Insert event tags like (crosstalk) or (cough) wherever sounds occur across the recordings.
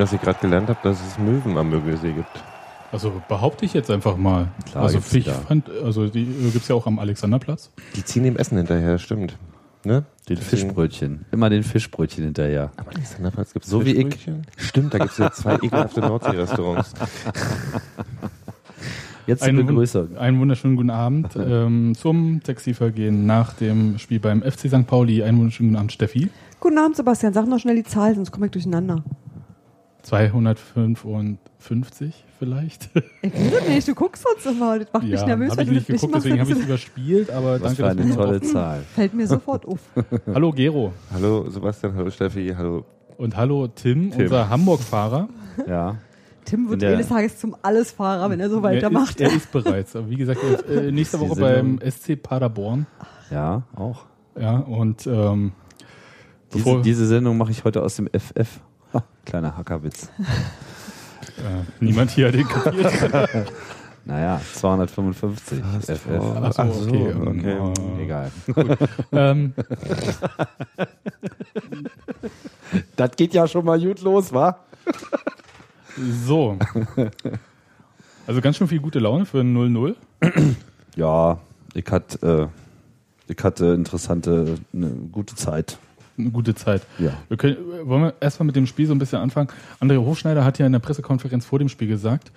dass ich gerade gelernt habe, dass es Möwen am Mögelsee gibt. Also behaupte ich jetzt einfach mal. Klar also da. fand, also die äh, gibt's ja auch am Alexanderplatz. Die ziehen dem Essen hinterher, stimmt. Ne? Den Fischbrötchen. Immer den Fischbrötchen hinterher. Am Alexanderplatz gibt es So wie ich. Stimmt, da gibt es ja zwei (laughs) ekelhafte Nordsee-Restaurants. Jetzt die Einen, Begrüßung. einen wunderschönen guten Abend (laughs) ähm, zum Taxivergehen nach dem Spiel beim FC St. Pauli. Einen wunderschönen guten Abend, Steffi. Guten Abend, Sebastian. Sag noch schnell die Zahl, sonst komme ich durcheinander. 255 vielleicht. (laughs) Ich das nicht, du guckst sonst immer. Das macht mich nervös, habe ich nicht das geguckt, deswegen habe ich es überspielt, aber Was danke, für dass eine tolle Zahl. fällt mir sofort auf. (laughs) Hallo Gero Hallo Sebastian, hallo Steffi, hallo. und hallo Tim, Tim. unser Hamburg-Fahrer. Ja. Tim wird eines Tages zum Allesfahrer, wenn er so weitermacht. Er ist, er ist bereits. Aber wie gesagt, er ist, äh, (laughs) nächste Woche beim SC Paderborn. Ja, auch. Ja, und ähm, Diese, bevor, diese Sendung mache ich heute aus dem FF. Kleiner Hackerwitz. (laughs) äh, niemand hier hat den kapiert. (laughs) Naja, 255 FF. Ach so, Ach so, okay. okay. ähm, äh, Egal. Ähm, Das geht ja schon mal gut los, wa? so. Also ganz schön viel gute Laune für ein 0-0. Ja, ich hatte, äh, ich hatte interessante, eine gute Zeit. Eine gute Zeit. Ja. Wir können, wollen wir erstmal mit dem Spiel so ein bisschen anfangen. André Hofschneider hat ja in der Pressekonferenz vor dem Spiel gesagt,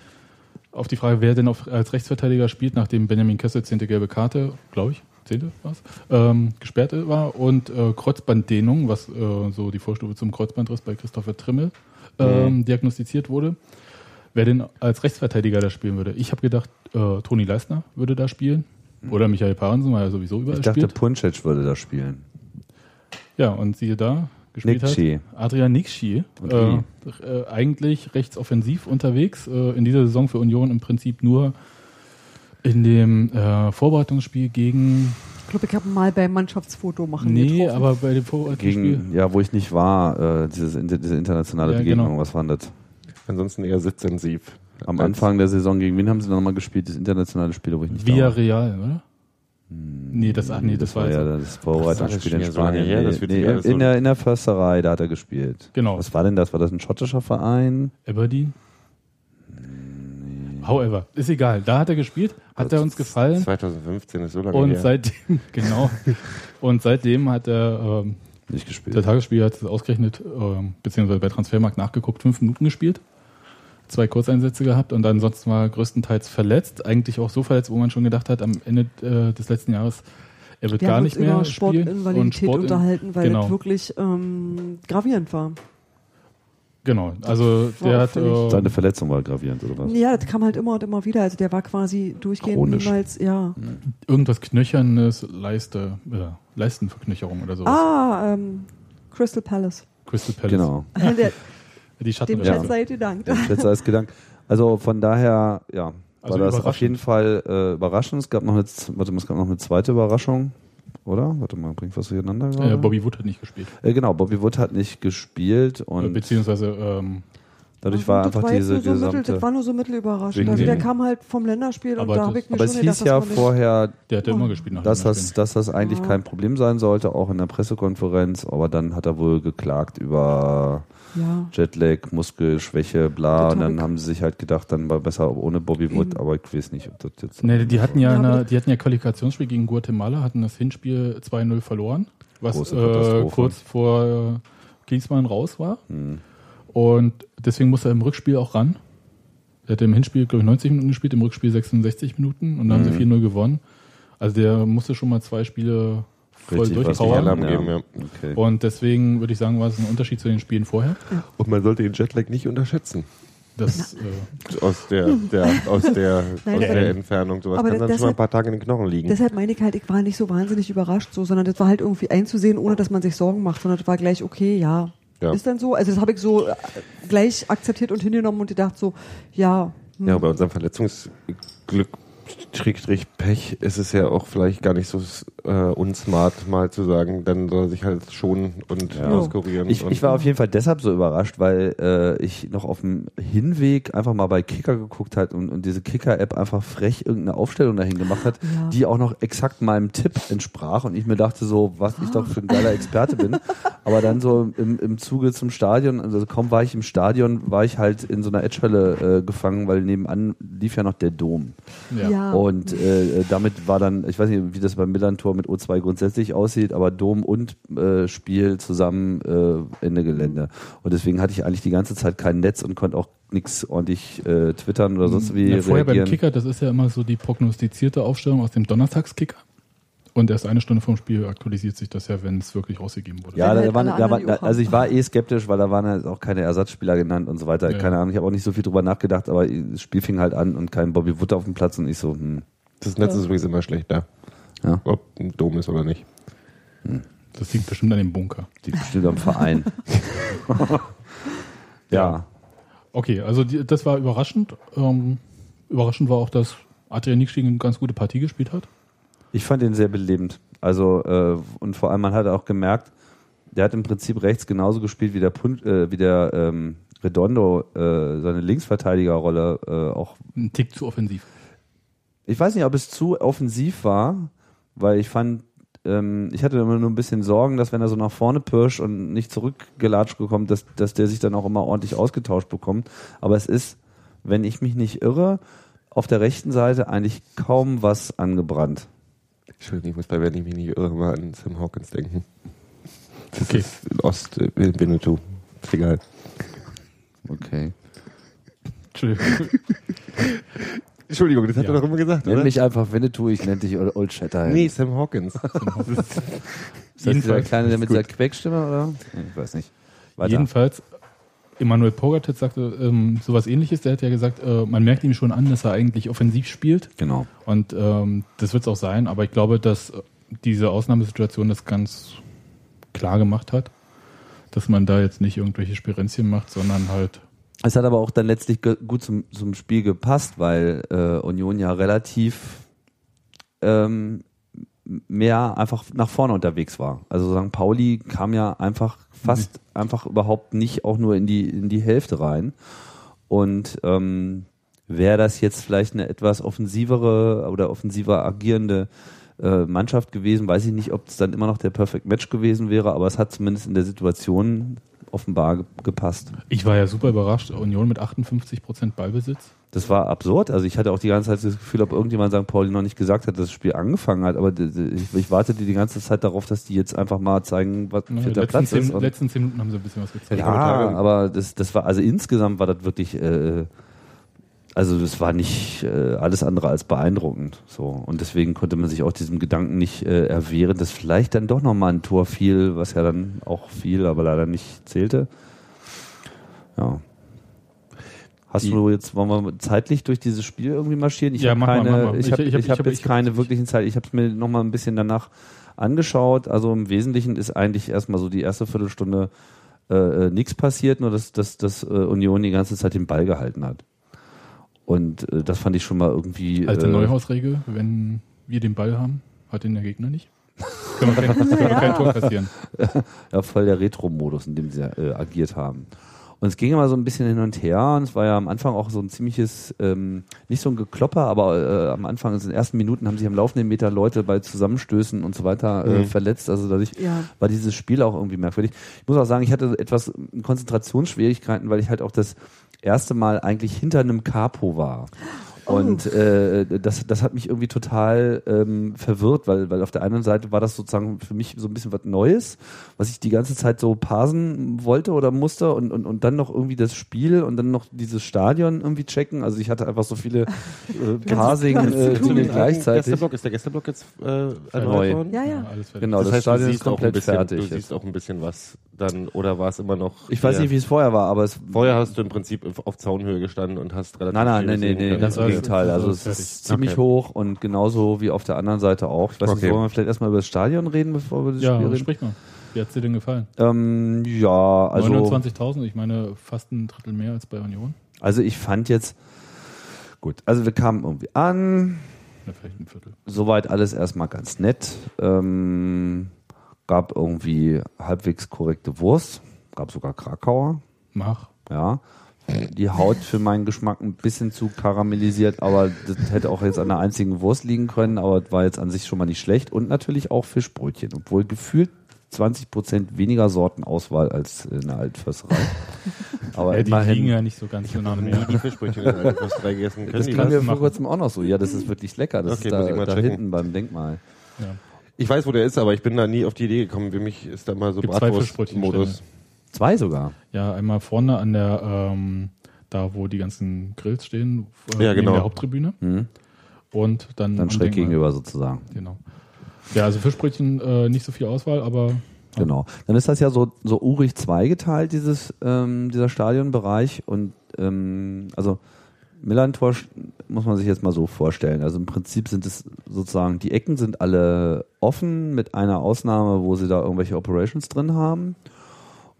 auf die Frage, wer denn auf, als Rechtsverteidiger spielt, nachdem Benjamin Kessel zehnte gelbe Karte, glaube ich, zehnte war's, ähm, gesperrt war und äh, Kreuzbanddehnung, was äh, so die Vorstufe zum Kreuzbandriss bei Christopher Trimmel ähm, diagnostiziert wurde, wer denn als Rechtsverteidiger da spielen würde. Ich habe gedacht, äh, Toni Leistner würde da spielen oder Michael Parensen, weil er sowieso überall Ich dachte, spielt. Puncic würde da spielen. Ja, und siehe da, gespielt Nikci. hat Adrian. Und Äh, äh, eigentlich rechtsoffensiv unterwegs. Äh, in dieser Saison für Union im Prinzip nur in dem äh, Vorbereitungsspiel gegen. Ich glaube, ich habe mal beim Mannschaftsfoto machen Nee, getroffen. aber bei dem Vorbereitungsspiel. Gegen, ja, wo ich nicht war, äh, dieses, diese internationale Ja, Begegnung, genau. was war denn das? Ansonsten eher sitzintensiv. Am Anfang der Saison, gegen wen haben sie nochmal gespielt? Das internationale Spiel, wo ich nicht da Via war. Real, oder? Nee, das, ach nee, das, war ja das Vorbereitungsspiel Das in Spanien. her, Nee, das nee, in, so- der, in der Försterei, da hat er gespielt. Genau. Was war denn das? War das ein schottischer Verein? Aberdeen. However, ist egal. Da hat er gespielt, hat er uns gefallen. 2015 ist so lange Und her. seitdem, (laughs) genau. Und seitdem hat er, ähm, Nicht gespielt. der Tagesspiel hat es ausgerechnet, ähm, beziehungsweise bei Transfermarkt nachgeguckt, fünf Minuten gespielt. Zwei Kurzeinsätze gehabt und ansonsten war größtenteils verletzt. Eigentlich auch so verletzt, wo man schon gedacht hat, am Ende äh, des letzten Jahres, er wird Wir gar nicht mehr über spielen. Sportinvalidität Sport- unterhalten, weil genau. das wirklich ähm, gravierend war. Genau, also war der hat auffällig. Seine äh, Verletzung war gravierend, oder was? Ja, das kam halt immer und immer wieder. Also der war quasi durchgehend Chronisch. niemals, ja. irgendwas Knöchernes, Leiste, äh, Leistenverknöcherung oder sowas. Ah, ähm, Crystal Palace. Crystal Palace. Genau. (laughs) Der, Die dem Schattenrechte. Chat seid ihr dankt. Der Schätzer ist gedankt. Also von daher, ja, Also war das auf jeden Fall äh, überraschend. Es gab noch eine, warte mal, es gab noch eine zweite Überraschung, oder? Warte mal, bringt was durcheinander gerade? Äh, Bobby Wood hat nicht gespielt. Äh, genau, Bobby Wood hat nicht gespielt Äh, und beziehungsweise ähm, dadurch war das einfach diese so mittel, gesamte. das war nur so mittelüberraschend. Also der kam halt vom Länderspiel Aber und da habe ich mir aber es schon hieß gedacht, ja vorher, der hat ja immer gespielt nach dass das, dass das eigentlich Ja. kein Problem sein sollte, auch in der Pressekonferenz. Aber dann hat er wohl geklagt über ja. Jetlag, Muskelschwäche, bla. Das Und dann haben sie sich halt gedacht, dann war besser ohne Bobby Wood. Eben. Aber ich weiß nicht, ob das jetzt. Nee, die hatten ja, Ja, eine, die hatten ja Qualifikationsspiel gegen Guatemala, hatten das Hinspiel 2-0 verloren, was äh, kurz vor äh, Klinsmann raus war. Hm. Und deswegen musste er im Rückspiel auch ran. Er hatte im Hinspiel, glaube ich, 90 Minuten gespielt, im Rückspiel 66 Minuten und dann haben Mhm. sie 4-0 gewonnen. Also der musste schon mal zwei Spiele voll Richtig durchpowern. Ja. geben, ja. Okay. Und deswegen würde ich sagen, war es ein Unterschied zu den Spielen vorher. Und man sollte den Jetlag nicht unterschätzen. Das, äh, Aus der, der, aus der, Nein, (laughs) aus aber- der Entfernung. Sowas aber kann dann schon mal ein paar Tage in den Knochen liegen. Deshalb meine ich halt, ich war nicht so wahnsinnig überrascht, so, sondern das war halt irgendwie einzusehen, ohne dass man sich Sorgen macht, sondern das war gleich okay, ja. Ja. Ist dann so. Also das habe ich so äh, gleich akzeptiert und hingenommen und gedacht so, ja, hm, Ja, bei unserem Verletzungsglück Schrägstrich Pech ist es ja auch vielleicht gar nicht so äh, unsmart, mal zu sagen, dann soll er sich halt schonen und Ja. auskurieren. Ich, und ich war auf jeden Fall deshalb so überrascht, weil äh, ich noch auf dem Hinweg einfach mal bei Kicker geguckt hat und, und diese Kicker-App einfach frech irgendeine Aufstellung dahin gemacht hat, Ja. die auch noch exakt meinem Tipp entsprach und ich mir dachte so, was ich doch für ein geiler Experte bin. (laughs) Aber dann so im, im Zuge zum Stadion, also kaum war ich im Stadion, war ich halt in so einer Edgehölle äh, gefangen, weil nebenan lief ja noch der Dom. Ja. Ja. Und äh, damit war dann, ich weiß nicht, wie das beim Millantor mit O2 grundsätzlich aussieht, aber Dom und äh, Spiel zusammen äh, Ende Gelände. Und deswegen hatte ich eigentlich die ganze Zeit kein Netz und konnte auch nichts ordentlich äh, twittern oder sonst wie Ja, vorher beim reagieren. Kicker, das ist ja immer so die prognostizierte Aufstellung aus dem Donnerstagskicker. Und erst eine Stunde vom Spiel aktualisiert sich das ja, wenn es wirklich rausgegeben wurde. Ja, da halt waren, da war, anderen die da, also ich war eh skeptisch, weil da waren halt auch keine Ersatzspieler genannt und so weiter. Ja. Keine Ahnung, ich habe auch nicht so viel drüber nachgedacht, aber das Spiel fing halt an und kein Bobby Wood auf dem Platz und ich so, hm, das Netz ist übrigens immer schlechter, ja, ob ein Dom ist oder nicht. Das liegt bestimmt an dem Bunker. die bestimmt am Verein. (laughs) ja. Okay, also die, das war überraschend. Ähm, überraschend war auch, dass Adrian Nixing eine ganz gute Partie gespielt hat. Ich fand ihn sehr belebend. Also, äh, und vor allem, man hat auch gemerkt, der hat im Prinzip rechts genauso gespielt wie der, Pun äh, wie der ähm, Redondo, äh, seine Linksverteidigerrolle äh, auch. Ein Tick zu offensiv. Ich weiß nicht, ob es zu offensiv war, weil ich fand, ähm, ich hatte immer nur ein bisschen Sorgen, dass wenn er so nach vorne pirscht und nicht zurückgelatscht bekommt, dass, dass der sich dann auch immer ordentlich ausgetauscht bekommt. Aber es ist, wenn ich mich nicht irre, auf der rechten Seite eigentlich kaum was angebrannt. Entschuldigung, ich muss bei, wenn ich mich nicht irre, mal an Sam Hawkins denken. Das Okay. ist in Ost, äh, Winnetou. Ist egal. Okay. Entschuldigung. (laughs) Entschuldigung, das hat Ja. er doch immer gesagt, Nenn oder? mich einfach Winnetou, ich nenne dich Old Shatterhand. Nee, Sam Hawkins. (laughs) ist das Jedenfalls- Kleine, der mit Gut. dieser Quäkstimme, oder? Ich weiß nicht. Weiter. Jedenfalls, Emanuel Pogatetz sagte ähm, sowas ähnliches. Der hat ja gesagt, äh, man merkt ihm schon an, dass er eigentlich offensiv spielt. Genau. Und ähm, das wird es auch sein. Aber ich glaube, dass diese Ausnahmesituation das ganz klar gemacht hat. Dass man da jetzt nicht irgendwelche Spirenzchen macht, sondern halt Es hat aber auch dann letztlich gut zum, zum Spiel gepasst, weil äh, Union ja relativ ähm, mehr einfach nach vorne unterwegs war. Also St. Pauli kam ja einfach fast einfach überhaupt nicht auch nur in die, in die Hälfte rein. Und ähm, wäre das jetzt vielleicht eine etwas offensivere oder offensiver agierende äh, Mannschaft gewesen, weiß ich nicht, ob es dann immer noch der Perfect Match gewesen wäre, aber es hat zumindest in der Situation offenbar ge gepasst. Ich war ja super überrascht. Union mit 58% Ballbesitz. Das war absurd. Also ich hatte auch die ganze Zeit das Gefühl, ob irgendjemand St. Pauli noch nicht gesagt hat, dass das Spiel angefangen hat. Aber ich, ich wartete die ganze Zeit darauf, dass die jetzt einfach mal zeigen, was der letzten, Platz ist. zehn, Und- letzten zehn Minuten haben sie ein bisschen was gezeigt. ja, aber das, das war, also insgesamt war das wirklich, äh, also das war nicht äh, alles andere als beeindruckend. So. Und deswegen konnte man sich auch diesem Gedanken nicht äh, erwehren, dass vielleicht dann doch nochmal ein Tor fiel, was ja dann auch fiel, aber leider nicht zählte. Ja. Hast du jetzt, wollen wir zeitlich durch dieses Spiel irgendwie marschieren? Ich Ja, habe mal, keine, mach mal. ich Ich- habe ich ich hab- hab, ich hab- jetzt ich keine wirklichen Zeit. Ich habe es mir nochmal ein bisschen danach angeschaut. Also im Wesentlichen ist eigentlich erstmal so die erste Viertelstunde äh, nichts passiert, nur dass, dass, dass äh, Union die ganze Zeit den Ball gehalten hat. Und äh, das fand ich schon mal irgendwie. Alte äh, Neuhausregel, wenn wir den Ball haben, hat den der Gegner nicht. (laughs) Können wir kein, können wir kein Tor kassieren. (laughs) ja, voll der Retro-Modus, in dem sie äh, agiert haben. Und es ging immer so ein bisschen hin und her und es war ja am Anfang auch so ein ziemliches, ähm, nicht so ein Geklopper, aber äh, am Anfang, in den ersten Minuten haben sich am laufenden Meter Leute bei Zusammenstößen und so weiter äh, Mhm. verletzt. Also dadurch Ja. war dieses Spiel auch irgendwie merkwürdig. Ich muss auch sagen, ich hatte etwas Konzentrationsschwierigkeiten, weil ich halt auch das erste Mal eigentlich hinter einem Capo war. Und äh, das, das hat mich irgendwie total ähm, verwirrt, weil, weil auf der einen Seite war das sozusagen für mich so ein bisschen was Neues, was ich die ganze Zeit so parsen wollte oder musste und, und, und dann noch irgendwie das Spiel und dann noch dieses Stadion irgendwie checken. Also ich hatte einfach so viele äh, (laughs) Parsing äh, zu. Dinge gleichzeitig. Gästeblock, ist der Gästeblock jetzt äh, Neu. erneuert worden? Ja, ja. fertig. Genau, das, Das, heißt, Stadion ist komplett bisschen, fertig. du siehst auch ein bisschen was dann, oder war es immer noch? ich weiß nicht, wie es vorher war, aber es Vorher hast du im Prinzip auf- Zaunhöhe gestanden und hast relativ Nein, nein, viel nee, nee, Also, Gegenteil. Also also es ist ziemlich Okay. hoch und genauso wie auf der anderen Seite auch. Ich weiß nicht, Okay. wollen wir vielleicht erstmal über das Stadion reden, bevor wir über das Ja, Spiel reden? sprich mal. Wie hat's dir denn gefallen? Ähm, ja, also, 29.000, ich meine fast ein Drittel mehr als bei Union. also ich fand jetzt, gut, also wir kamen irgendwie an, Ja, vielleicht ein Viertel. Soweit alles erstmal ganz nett. Ähm, gab irgendwie halbwegs korrekte Wurst. Gab sogar Krakauer. Mach. Ja. Die Haut für meinen Geschmack ein bisschen zu karamellisiert, aber das hätte auch jetzt an der einzigen Wurst liegen können, aber war jetzt an sich schon mal nicht schlecht. Und natürlich auch Fischbrötchen, obwohl gefühlt 20 Prozent weniger Sortenauswahl als in der Altförsterei. (laughs) Aber Ja, die immerhin. liegen ja nicht so ganz so nah Nie mehr. die Fischbrötchen in der Alpenförsterei gegessen. Können das kam das? mir vor kurzem auch noch so. Ja, das ist wirklich lecker. Das Okay, ist muss ich da, mal da hinten beim Denkmal. Ja. Ich weiß, wo der ist, aber ich bin da nie auf die Idee gekommen. Für mich ist da mal so Bratwurst-Modus. Zwei sogar. ja, einmal vorne an der, ähm, da wo die ganzen Grills stehen, äh, Ja, genau. der Haupttribüne. Mhm. Und dann, Dann schräg Denkmal. gegenüber sozusagen. Genau. Ja, also Fischbrötchen äh, nicht so viel Auswahl, aber Genau. Dann ist das ja so, so urig zweigeteilt, dieses, ähm, dieser Stadionbereich. Und ähm, also Millantor muss man sich jetzt mal so vorstellen. Also im Prinzip sind es sozusagen, die Ecken sind alle offen, mit einer Ausnahme, wo sie da irgendwelche Operations drin haben.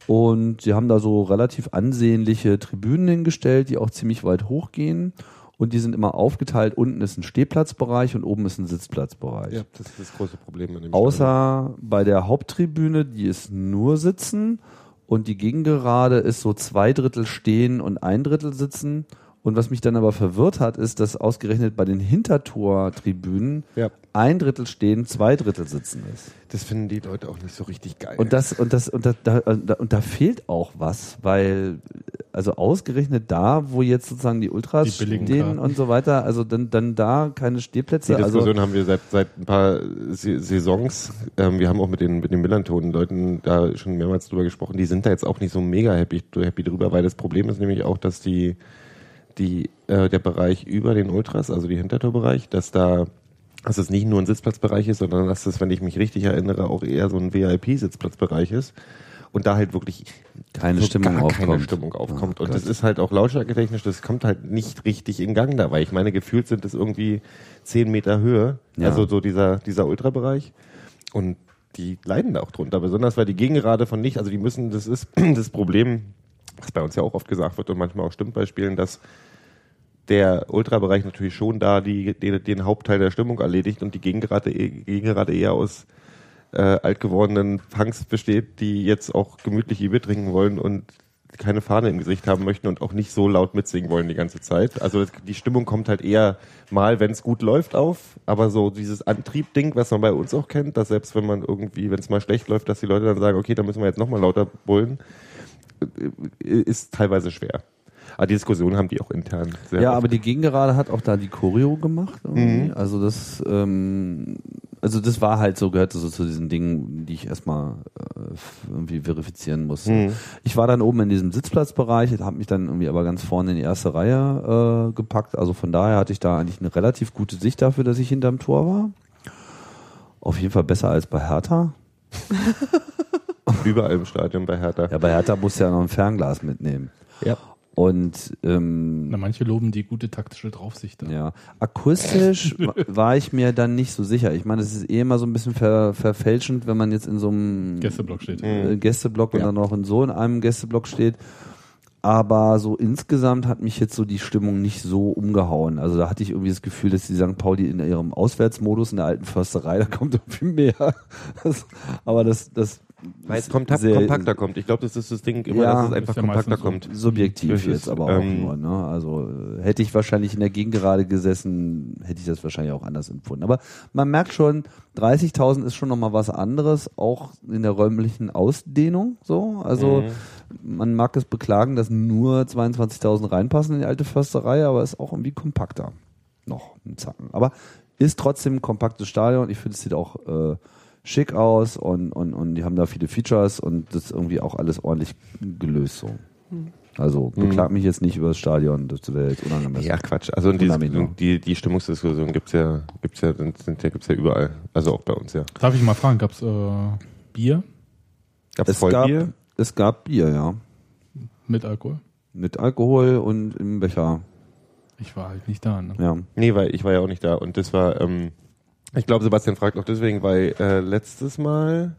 Und sie haben da so relativ ansehnliche Tribünen hingestellt, die auch ziemlich weit hochgehen. Und die sind immer aufgeteilt. Unten ist ein Stehplatzbereich und oben ist ein Sitzplatzbereich. Ja, das ist das große Problem an dem Stadion. Außer bei der Haupttribüne, die ist nur Sitzen und die Gegengerade ist so zwei Drittel Stehen und ein Drittel Sitzen. Und was mich dann aber verwirrt hat, ist, dass ausgerechnet bei den Hintertortribünen Ja. ein Drittel Stehen, zwei Drittel Sitzen ist. Das finden die Leute auch nicht so richtig geil. Und das und das und da, da, und da fehlt auch was, weil also ausgerechnet da, wo jetzt sozusagen die Ultras Die stehen Karten. und so weiter, also dann dann da keine Stehplätze. Die also Diskussion haben wir seit, seit ein paar Saisons. Ähm, wir haben auch mit den, mit den Millantonen-Leuten da schon mehrmals drüber gesprochen. Die sind da jetzt auch nicht so mega happy, happy drüber, weil das Problem ist nämlich auch, dass die, die, äh, der Bereich über den Ultras, also die Hintertorbereich, dass da, dass es nicht nur ein Sitzplatzbereich ist, sondern dass es, wenn ich mich richtig erinnere, auch eher so ein VIP-Sitzplatzbereich ist. Und da halt wirklich Keine so Stimmung gar aufkommt. keine Stimmung aufkommt. Oh und das Gott. ist halt auch lautstärketechnisch, das kommt halt nicht richtig in Gang da, weil ich meine, gefühlt sind es irgendwie zehn Meter Höhe, Ja. also so dieser, dieser Ultrabereich. Und die leiden da auch drunter, besonders weil die Gegengerade von nicht, also die müssen, das ist (clears throat) das Problem, was bei uns ja auch oft gesagt wird und manchmal auch stimmt bei Spielen, dass der Ultrabereich natürlich schon da die, den, den Hauptteil der Stimmung erledigt und die Gegengerade, Gegengerade eher aus äh, alt gewordenen Punks besteht, die jetzt auch gemütlich ihr Bier trinken wollen und keine Fahne im Gesicht haben möchten und auch nicht so laut mitsingen wollen die ganze Zeit. Also die Stimmung kommt halt eher mal, wenn es gut läuft, auf, aber so dieses Antrieb-Ding, was man bei uns auch kennt, dass selbst wenn man irgendwie, wenn es mal schlecht läuft, dass die Leute dann sagen, okay, dann müssen wir jetzt nochmal lauter bullen, ist teilweise schwer. Aber die Diskussion haben die auch intern sehr Ja, oft. aber die Gegengerade hat auch da die Choreo gemacht. Mhm. Also das, ähm, also das war halt so, gehörte so zu diesen Dingen, die ich erstmal äh, irgendwie verifizieren musste. Mhm. Ich war dann oben in diesem Sitzplatzbereich, habe mich dann irgendwie aber ganz vorne in die erste Reihe äh, gepackt. Also von daher hatte ich da eigentlich eine relativ gute Sicht dafür, dass ich hinterm Tor war. Auf jeden Fall besser als bei Hertha. (laughs) Überall im Stadion bei Hertha. Ja, bei Hertha musst du ja noch ein Fernglas mitnehmen. Ja. Und ähm, na, manche loben die gute taktische Draufsicht. Da. Ja, akustisch wa- (laughs) war ich mir dann nicht so sicher. Ich meine, es ist eh immer so ein bisschen ver verfälschend, wenn man jetzt in so einem Gästeblock steht. äh, Gästeblock und Ja. dann noch in so in einem Gästeblock steht. Aber so insgesamt hat mich jetzt so die Stimmung nicht so umgehauen. Also da hatte ich irgendwie das Gefühl, dass die St. Pauli in ihrem Auswärtsmodus in der alten Försterei, da kommt irgendwie mehr. (laughs) Das, aber das, das Weil es sehr- kompakter kommt. Ich glaube, das ist das Ding immer, Ja, dass es einfach ja kompakter kommt. subjektiv jetzt aber auch ähm, nur. Ne? Also äh, hätte ich wahrscheinlich in der Gegengerade gesessen, hätte ich das wahrscheinlich auch anders empfunden. Aber man merkt schon, 30.000 ist schon nochmal was anderes, auch in der räumlichen Ausdehnung. So, also Mhm. man mag es beklagen, dass nur 22.000 reinpassen in die alte Försterei, aber ist auch irgendwie kompakter. Noch ein Zacken. Aber ist trotzdem ein kompaktes Stadion. Ich finde, es sieht auch äh, schick aus und, und, und die haben da viele Features und das ist irgendwie auch alles ordentlich gelöst so. Also beklag mich jetzt nicht über das Stadion, das wäre jetzt unangemessen. Ja, Quatsch. Also und die, die, die Stimmungsdiskussion gibt's ja, gibt's ja, sind, sind ja, gibt's ja überall. Also auch bei uns, ja. Darf ich mal fragen, gab's äh, Bier Gab's es, gab, Vollbier? es gab Bier, ja. mit Alkohol? Mit Alkohol und im Becher. Ich war halt nicht da. Ne? Ja. Nee, weil ich war ja auch nicht da. Und das war, ähm, ich glaube, Sebastian fragt auch deswegen, weil äh, letztes Mal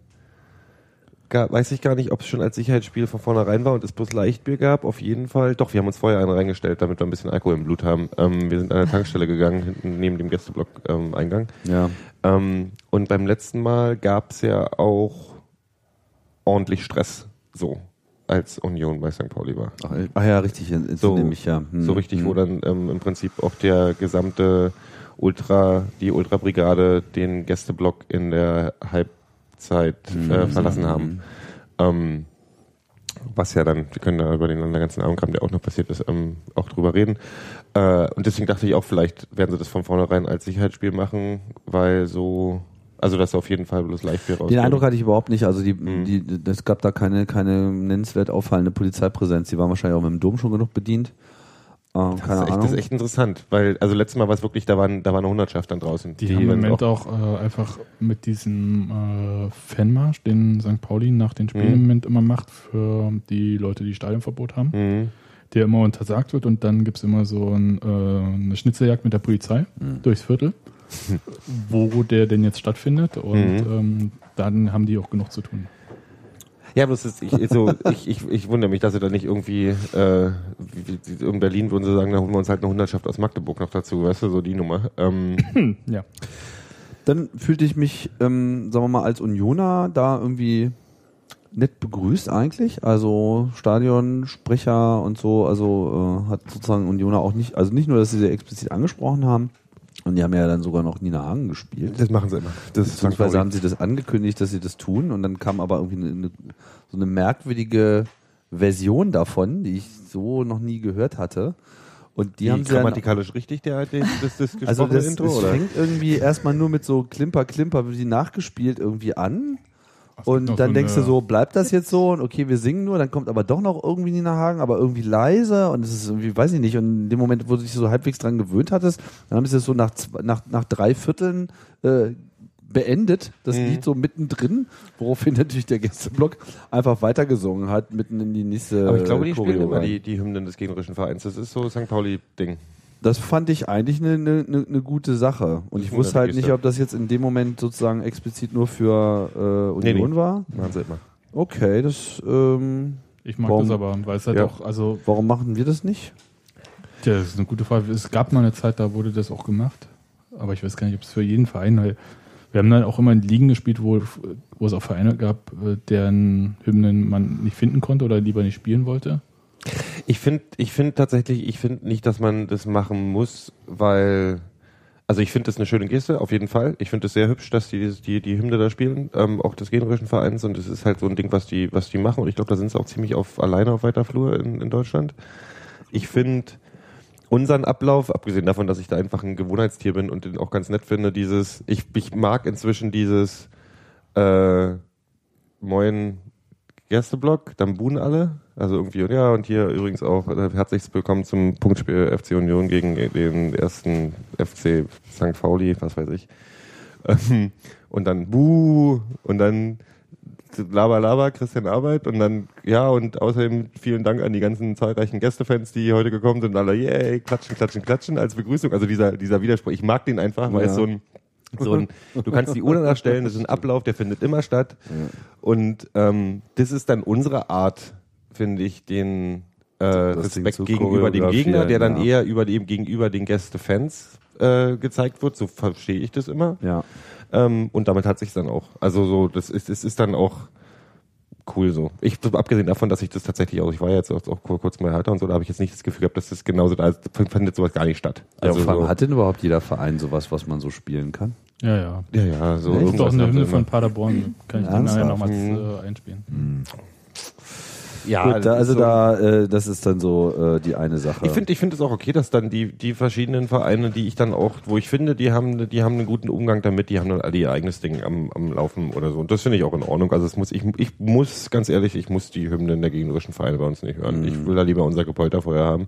ga- weiß ich gar nicht, ob es schon als Sicherheitsspiel von vornherein war und es bloß Leichtbier gab. Auf jeden Fall. Doch, wir haben uns vorher einen reingestellt, damit wir ein bisschen Alkohol im Blut haben. Ähm, wir sind an der Tankstelle gegangen, hinten neben dem Gästeblock-Eingang. Ja. ähm, und beim letzten Mal gab es ja auch ordentlich Stress. So. Als Union bei St. Pauli war. Ach, ach ja, richtig, So- nehme ich ja. Hm, So richtig, hm. wo dann ähm, im Prinzip auch der gesamte Ultra, die Ultrabrigade den Gästeblock in der Halbzeit äh, verlassen haben. Ähm, was ja dann, wir können da über den ganzen Abendkram, der auch noch passiert ist, ähm, auch drüber reden. Äh, und deswegen dachte ich auch, vielleicht werden sie das von vornherein als Sicherheitsspiel machen, weil so, also dass auf jeden Fall bloß Live-Bier rauskommt. Den Eindruck hatte ich überhaupt nicht. Also die, Mhm. die, es gab da keine, keine nennenswert auffallende Polizeipräsenz. Die waren wahrscheinlich auch mit dem Dom schon genug bedient. Ähm, das, keine ist echt, das ist echt interessant, weil, also letztes Mal war es wirklich, da waren, da war eine Hundertschaft dann draußen. Die, haben im Moment auch, äh, einfach mit diesem äh, Fanmarsch, den St. Pauli nach den Spielen Mhm. im Moment immer macht, für die Leute, die Stadionverbot haben, Mhm. der immer untersagt wird und dann gibt es immer so ein, äh, eine Schnitzeljagd mit der Polizei Mhm. durchs Viertel, (laughs) wo der denn jetzt stattfindet und Mhm. ähm, dann haben die auch genug zu tun. Ja, bloß ist, ich, so, ich, ich, ich wundere mich, dass sie da nicht irgendwie, äh, wie, wie, in Berlin würden sie sagen, da holen wir uns halt eine Hundertschaft aus Magdeburg noch dazu, weißt du, so die Nummer. Ähm, Hm, (clears throat) ja. Dann fühlte ich mich, ähm, sagen wir mal, als Unioner da irgendwie nett begrüßt eigentlich. Also Stadionsprecher und so, also äh, hat sozusagen Unioner auch nicht, also nicht nur, dass sie sehr explizit angesprochen haben, und die haben ja dann sogar noch Nina Hagen gespielt. das machen sie immer. Das. Beziehungsweise haben sie das angekündigt, dass sie das tun und dann kam aber irgendwie eine, so eine merkwürdige Version davon, die ich so noch nie gehört hatte. Und die, die haben sie dann, grammatikalisch richtig, der, der das, das gesprochene also das, Intro, das oder? fängt irgendwie erstmal nur mit so Klimper, Klimper, wie nachgespielt irgendwie an. Und dann so denkst du so, bleibt das jetzt so? Und okay, wir singen nur, dann kommt aber doch noch irgendwie Nina Hagen, aber irgendwie leise und es ist irgendwie, weiß ich nicht. Und in dem Moment, wo du dich so halbwegs dran gewöhnt hattest, dann haben sie es so nach, nach, nach drei Vierteln äh, beendet, das Mhm. Lied so mittendrin, woraufhin natürlich der Gästeblock einfach weitergesungen hat, mitten in die nächste Aber ich glaube, die Choreo spielen immer die, die Hymnen des gegnerischen Vereins. Das ist so St. Pauli-Ding. Das fand ich eigentlich eine, eine, eine gute Sache. Und ich Das wusste halt nicht, ob das jetzt in dem Moment sozusagen explizit nur für äh, Nee, Union nee. war. Machen sie immer. Okay, das ähm, Ich mag Warum? das aber, weil es halt Ja. auch, also, warum machen wir das nicht? tja, das ist eine gute Frage. Es gab mal eine Zeit, da wurde das auch gemacht. Aber ich weiß gar nicht, ob es für jeden Verein, weil wir haben dann auch immer in Ligen gespielt, wo, wo es auch Vereine gab, äh, deren Hymnen man nicht finden konnte oder lieber nicht spielen wollte. Ich finde ich find tatsächlich, ich finde nicht, dass man das machen muss, weil, also ich finde das eine schöne Geste, auf jeden Fall. Ich finde es sehr hübsch, dass die, die die Hymne da spielen, ähm, auch des generischen Vereins und es ist halt so ein Ding, was die, was die machen und ich glaube, da sind sie auch ziemlich auf alleine auf weiter Flur in, in Deutschland. Ich finde unseren Ablauf, abgesehen davon, dass ich da einfach ein Gewohnheitstier bin und den auch ganz nett finde, dieses, ich, ich mag inzwischen dieses äh, Moin Gästeblock, dann buhen alle. Also irgendwie, und ja, und hier übrigens auch äh, herzlich willkommen zum Punktspiel FC Union gegen den ersten FC St. Pauli, was weiß ich. Ähm, und dann Buh und dann Laber Laber, Christian Arbeit und dann, ja, und außerdem vielen Dank an die ganzen zahlreichen Gästefans, die heute gekommen sind und alle, yay, klatschen, klatschen, klatschen als Begrüßung. Also dieser, dieser Widerspruch, ich mag den einfach, weil Ja. es so ein, so ein, du kannst die Uhr danach stellen, das ist ein Ablauf, der findet immer statt. Und ähm, das ist dann unsere Art, finde ich, den äh, Respekt gegenüber dem Gegner, der dann ja. eher über dem gegenüber den Gästefans äh, gezeigt wird. So verstehe ich das immer. Ja. Ähm, und damit hat sich dann auch. Also so, das ist, es ist dann auch cool so. Ich abgesehen davon, dass ich das tatsächlich auch, ich war ja jetzt auch, auch kurz mal härter und so, da habe ich jetzt nicht das Gefühl gehabt, dass das genauso da ist, findet sowas gar nicht statt. Also Also so, hat denn überhaupt jeder Verein sowas, was man so spielen kann? Ja, ja. ja, ja, so? Das ist auch irgendwas eine Hymne von. Paderborn. Kann ich Ernsthaft? nachher nochmal Mhm. äh, einspielen. Ja, Gut, da, also so- da, äh, das ist dann so äh, die eine Sache. Ich finde, ich finde es auch okay, dass dann die die verschiedenen Vereine, die ich dann auch, wo ich finde, die haben, die haben einen guten Umgang damit, die haben dann alle ihr eigenes Ding am, am Laufen oder so. Und das finde ich auch in Ordnung. Also es muss, ich, ich muss ganz ehrlich, ich muss die Hymnen der gegnerischen Vereine bei uns nicht hören. Ich will da lieber unser Gepolter vorher haben.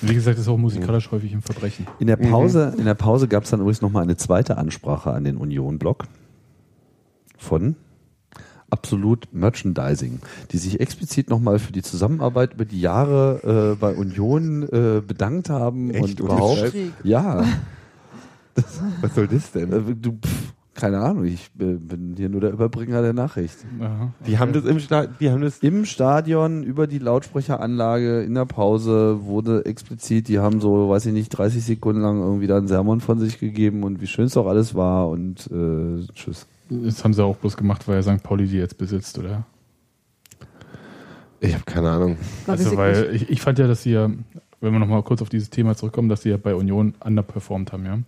Wie gesagt, das ist auch musikalisch häufig im Verbrechen. In der Pause, in der Pause gab es dann übrigens nochmal eine zweite Ansprache an den Union-Block von Absolut Merchandising, die sich explizit nochmal für die Zusammenarbeit über die Jahre äh, bei Union äh, bedankt haben Echt? und überhaupt. Ja, (laughs) Was soll das denn? äh, du, pff, Keine Ahnung, ich äh, bin hier nur der Überbringer der Nachricht. Aha. Die haben das im Sta die haben das Im Stadion über die Lautsprecheranlage in der Pause wurde explizit, die haben so, weiß ich nicht, 30 Sekunden lang irgendwie da einen Sermon von sich gegeben und wie schön es doch alles war und äh, tschüss. Das haben sie auch bloß gemacht, weil St. Pauli die jetzt besitzt, oder? Ich habe keine Ahnung. Also, ich weil ich, ich fand ja, dass sie ja, wenn wir nochmal kurz auf dieses Thema zurückkommen, dass sie ja bei Union underperformed haben, ja.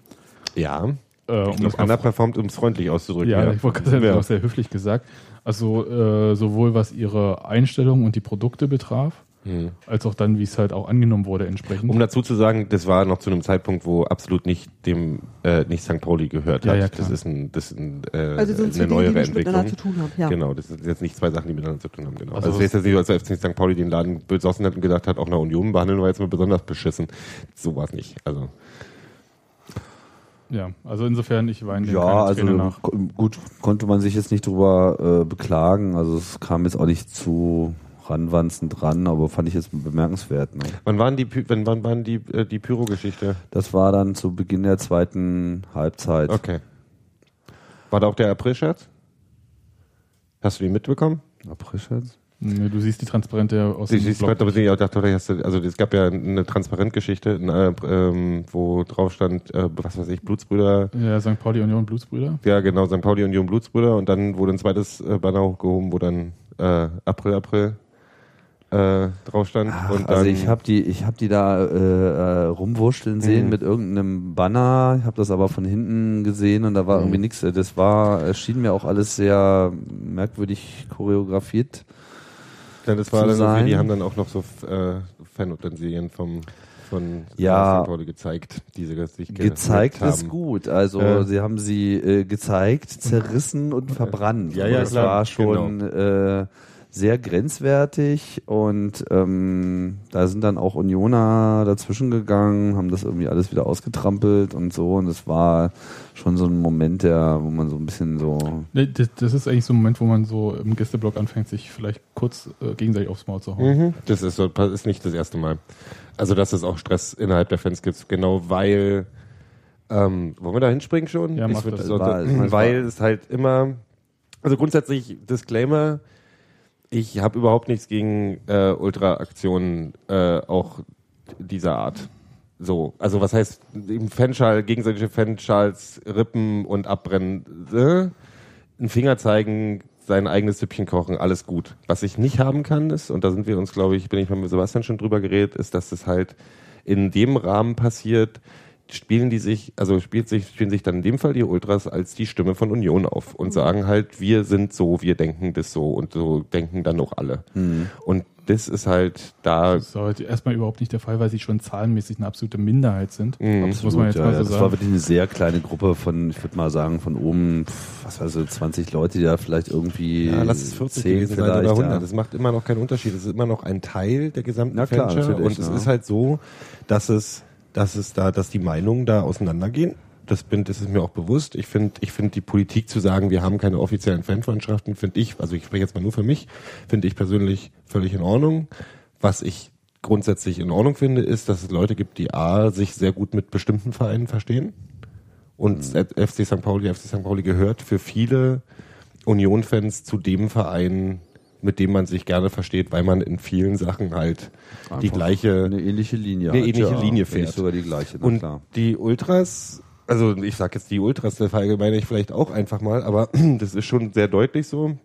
Ja. Äh, um Ich das glaube, mal underperformt, um es freundlich auszudrücken. Ja, ich wollte gerade sagen, das Ja. war sehr höflich gesagt. Also äh, sowohl was ihre Einstellung und die Produkte betraf, Hm. als auch dann, wie es halt auch angenommen wurde entsprechend. Um dazu zu sagen, das war noch zu einem Zeitpunkt, wo absolut nicht dem äh, nicht St. Pauli gehört Ja, hat. ja, das ist, ein, das ist ein, äh, Also eine Dinge, neuere die Entwicklung. zu tun haben. Ja. Genau, das sind jetzt nicht zwei Sachen, die miteinander zu tun haben. Genau. Also Also, es ist jetzt nicht so, als nicht St. Pauli den Laden besossen hat und gedacht hat, auch nach Union behandeln wir jetzt mal besonders beschissen. So war es nicht. Also ja, also insofern, ich weine dem Ja, keine also Träne nach. gut konnte man sich jetzt nicht drüber äh, beklagen. Also es kam jetzt auch nicht zu ranwanzend dran, aber fand ich jetzt bemerkenswert. Ne? wann waren die wann, wann waren die äh, die Pyro-Geschichte? Das war dann zu Beginn der zweiten Halbzeit. Okay. War da auch der April-Scherz? Hast du die mitbekommen? Aprilscherz? Nee, du siehst die Transparente aus Die, dem die, Blog. aber ich auch dachte, vielleicht hast du, also es gab ja eine Transparentgeschichte, äh, ähm, wo drauf stand, äh, was weiß ich, Blutsbrüder, Ja, St. Pauli Union Blutsbrüder. ja genau, St. Pauli Union Blutsbrüder und dann wurde ein zweites äh, Banner hochgehoben, wo dann äh, April, April äh, drauf stand. Ach, und dann, also ich habe die, ich habe die da äh, äh, rumwurschteln sehen Mhm. mit irgendeinem Banner. Ich habe das aber von hinten gesehen und da war Mhm. irgendwie nichts. Das war, es schien mir auch alles sehr merkwürdig choreografiert. dann, das war dann sein. die haben dann auch noch so äh, Fanutensilien vom von Ja. Pauli gezeigt, die sie sich Gezeigt gerappt ist haben. gut. Also Äh. sie haben sie äh, gezeigt, zerrissen und verbrannt. Ja, ja, das klar. war schon äh, sehr grenzwertig und ähm, da sind dann auch Unioner dazwischen gegangen, haben das irgendwie alles wieder ausgetrampelt und so und es war schon so ein Moment, der, wo man so ein bisschen so Nee, das, das ist eigentlich so ein Moment, wo man so im Gästeblock anfängt, sich vielleicht kurz äh, gegenseitig aufs Maul zu hauen. Mhm. Das ist so, ist nicht das erste Mal. Also, dass es auch Stress innerhalb der Fans gibt, genau weil, ähm, wollen wir da hinspringen schon? Ja, mach Ich würd das. so- War- weil war- es halt immer, also grundsätzlich, Disclaimer, ich habe überhaupt nichts gegen äh, Ultra-Aktionen äh, auch dieser Art. So, also was heißt im Fanschal, gegenseitige Fanschals rippen und abbrennen, äh, einen Finger zeigen, sein eigenes Süppchen kochen, alles gut. Was ich nicht haben kann ist, und da sind wir uns, glaube ich, bin ich mal mit Sebastian schon drüber geredet, ist, dass das halt in dem Rahmen passiert, spielen die sich, also spielt sich, spielen sich dann in dem Fall die Ultras als die Stimme von Union auf und sagen halt, wir sind so, wir denken das so und so denken dann auch alle. Und das ist halt da, Das ist heute erstmal überhaupt nicht der Fall, weil sie schon zahlenmäßig eine absolute Minderheit sind. Mhm. Das muss man jetzt ja, mal ja, so das war wirklich eine sehr kleine Gruppe von, ich würde mal sagen, von oben, was weiß ich, 20 Leute, die da vielleicht irgendwie ja, lass es 40 zehn gewesen sein oder vielleicht, 100. ja. Das macht immer noch keinen Unterschied. Es ist immer noch ein Teil der gesamten Na klar, Fanschar. Und es ja. ist halt so, dass es, dass es da, dass die Meinungen da auseinandergehen. Das, bin, das ist mir auch bewusst. Ich finde, ich finde die Politik zu sagen, wir haben keine offiziellen Fanfreundschaften, finde ich, also ich spreche jetzt mal nur für mich, finde ich persönlich völlig in Ordnung. Was ich grundsätzlich in Ordnung finde, ist, dass es Leute gibt, die A, sich sehr gut mit bestimmten Vereinen verstehen. Und FC St. Pauli, FC St. Pauli gehört für viele Union-Fans zu dem Verein, mit dem man sich gerne versteht, weil man in vielen Sachen halt die Einfach gleiche eine ähnliche Linie, eine ähnliche ja, Linie fährt. sogar die gleiche, na und klar. die Ultras, also ich sag jetzt die Ultras, der verallgemeine ich vielleicht auch einfach mal, aber (clears throat) das ist schon sehr deutlich so.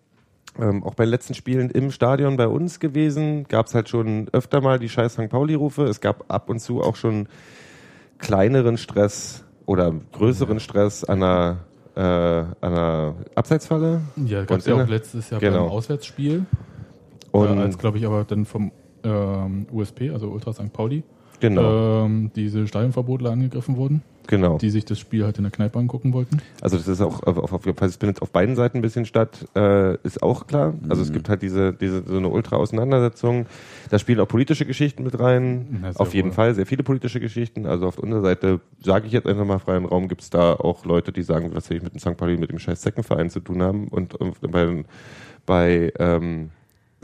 Ähm, auch bei den letzten Spielen im Stadion bei uns gewesen, gab es halt schon öfter mal die scheiß St. Pauli-Rufe. Es gab ab und zu auch schon kleineren Stress oder größeren Stress an einer, äh, an einer Abseitsfalle. Ja, gab es ja auch letztes Jahr Genau. beim Auswärtsspiel. Und äh, als, glaube ich, aber dann vom ähm, USP, also Ultra St. Pauli, genau, ähm, diese Stadionverbotler angegriffen wurden, genau. die sich das Spiel halt in der Kneipe angucken wollten. Also das ist auch auf, auf, auf, es findet auf beiden Seiten ein bisschen statt, äh, ist auch klar. Also Mhm. es gibt halt diese, diese so eine Ultra-Auseinandersetzung. Da spielen auch politische Geschichten mit rein. Na, auf jeden wohl. Fall sehr viele politische Geschichten. Also auf unserer Seite, sage ich jetzt einfach mal freien Raum, gibt es da auch Leute, die sagen, was will ich mit dem St. Pauli, mit dem scheiß Zeckenverein zu tun haben. Und, und bei, bei ähm,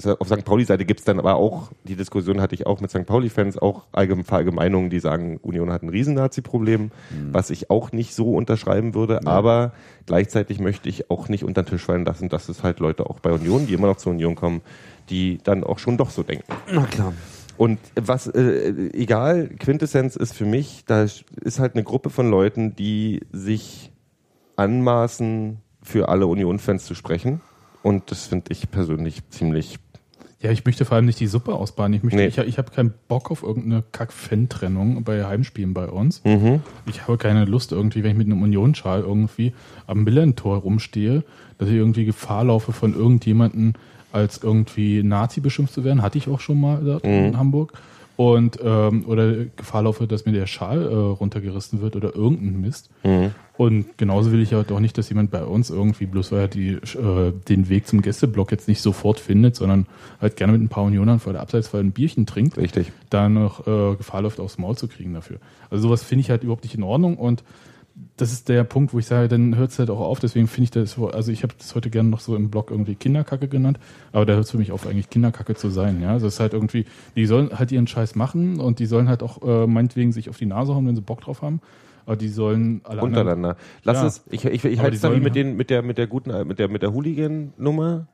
auf St. Pauli-Seite gibt es dann aber auch, die Diskussion hatte ich auch mit St. Pauli-Fans, auch allgemein, Verallgemeinungen, die sagen, Union hat ein Riesen-Nazi-Problem, was ich auch nicht so unterschreiben würde, aber gleichzeitig möchte ich auch nicht unter den Tisch fallen lassen, dass es halt Leute auch bei Union, die immer noch zur Union kommen, die dann auch schon doch so denken. Na klar. Und was, äh, egal, Quintessenz ist für mich, da ist halt eine Gruppe von Leuten, die sich anmaßen, für alle Union-Fans zu sprechen. Und das finde ich persönlich ziemlich. Ja, ich möchte vor allem nicht die Suppe ausbaden. Ich, möchte, Nee. ich, ich habe keinen Bock auf irgendeine Kack-Fan-Trennung bei Heimspielen bei uns. Mhm. Ich habe keine Lust irgendwie, wenn ich mit einem Union-Schal irgendwie am Millentor rumstehe, dass ich irgendwie Gefahr laufe, von irgendjemanden als irgendwie Nazi beschimpft zu werden. Hatte ich auch schon mal dort in Hamburg. Und, ähm, oder Gefahr laufe, dass mir der Schal äh, runtergerissen wird oder irgendein Mist. Und genauso will ich halt auch nicht, dass jemand bei uns irgendwie, bloß weil er die, äh, den Weg zum Gästeblock jetzt nicht sofort findet, sondern halt gerne mit ein paar Unionern vor der Abseitsfall ein Bierchen trinkt, Richtig. da noch äh, Gefahr läuft, aufs Maul zu kriegen dafür. Also sowas finde ich halt überhaupt nicht in Ordnung und das ist der Punkt, wo ich sage, dann hört es halt auch auf. Deswegen finde ich das, so- also ich habe das heute gerne noch so im Blog irgendwie Kinderkacke genannt, aber da hört es für mich auf, eigentlich Kinderkacke zu sein. Ja, also es ist halt irgendwie, die sollen halt ihren Scheiß machen und die sollen halt auch äh, meinetwegen sich auf die Nase hauen, wenn sie Bock drauf haben. Aber die sollen alle anderen, Untereinander. Lass Ja. es, ich, ich, ich halte es da wie mit, den, mit, der, mit der guten, mit der, mit der Hooligan-Nummer,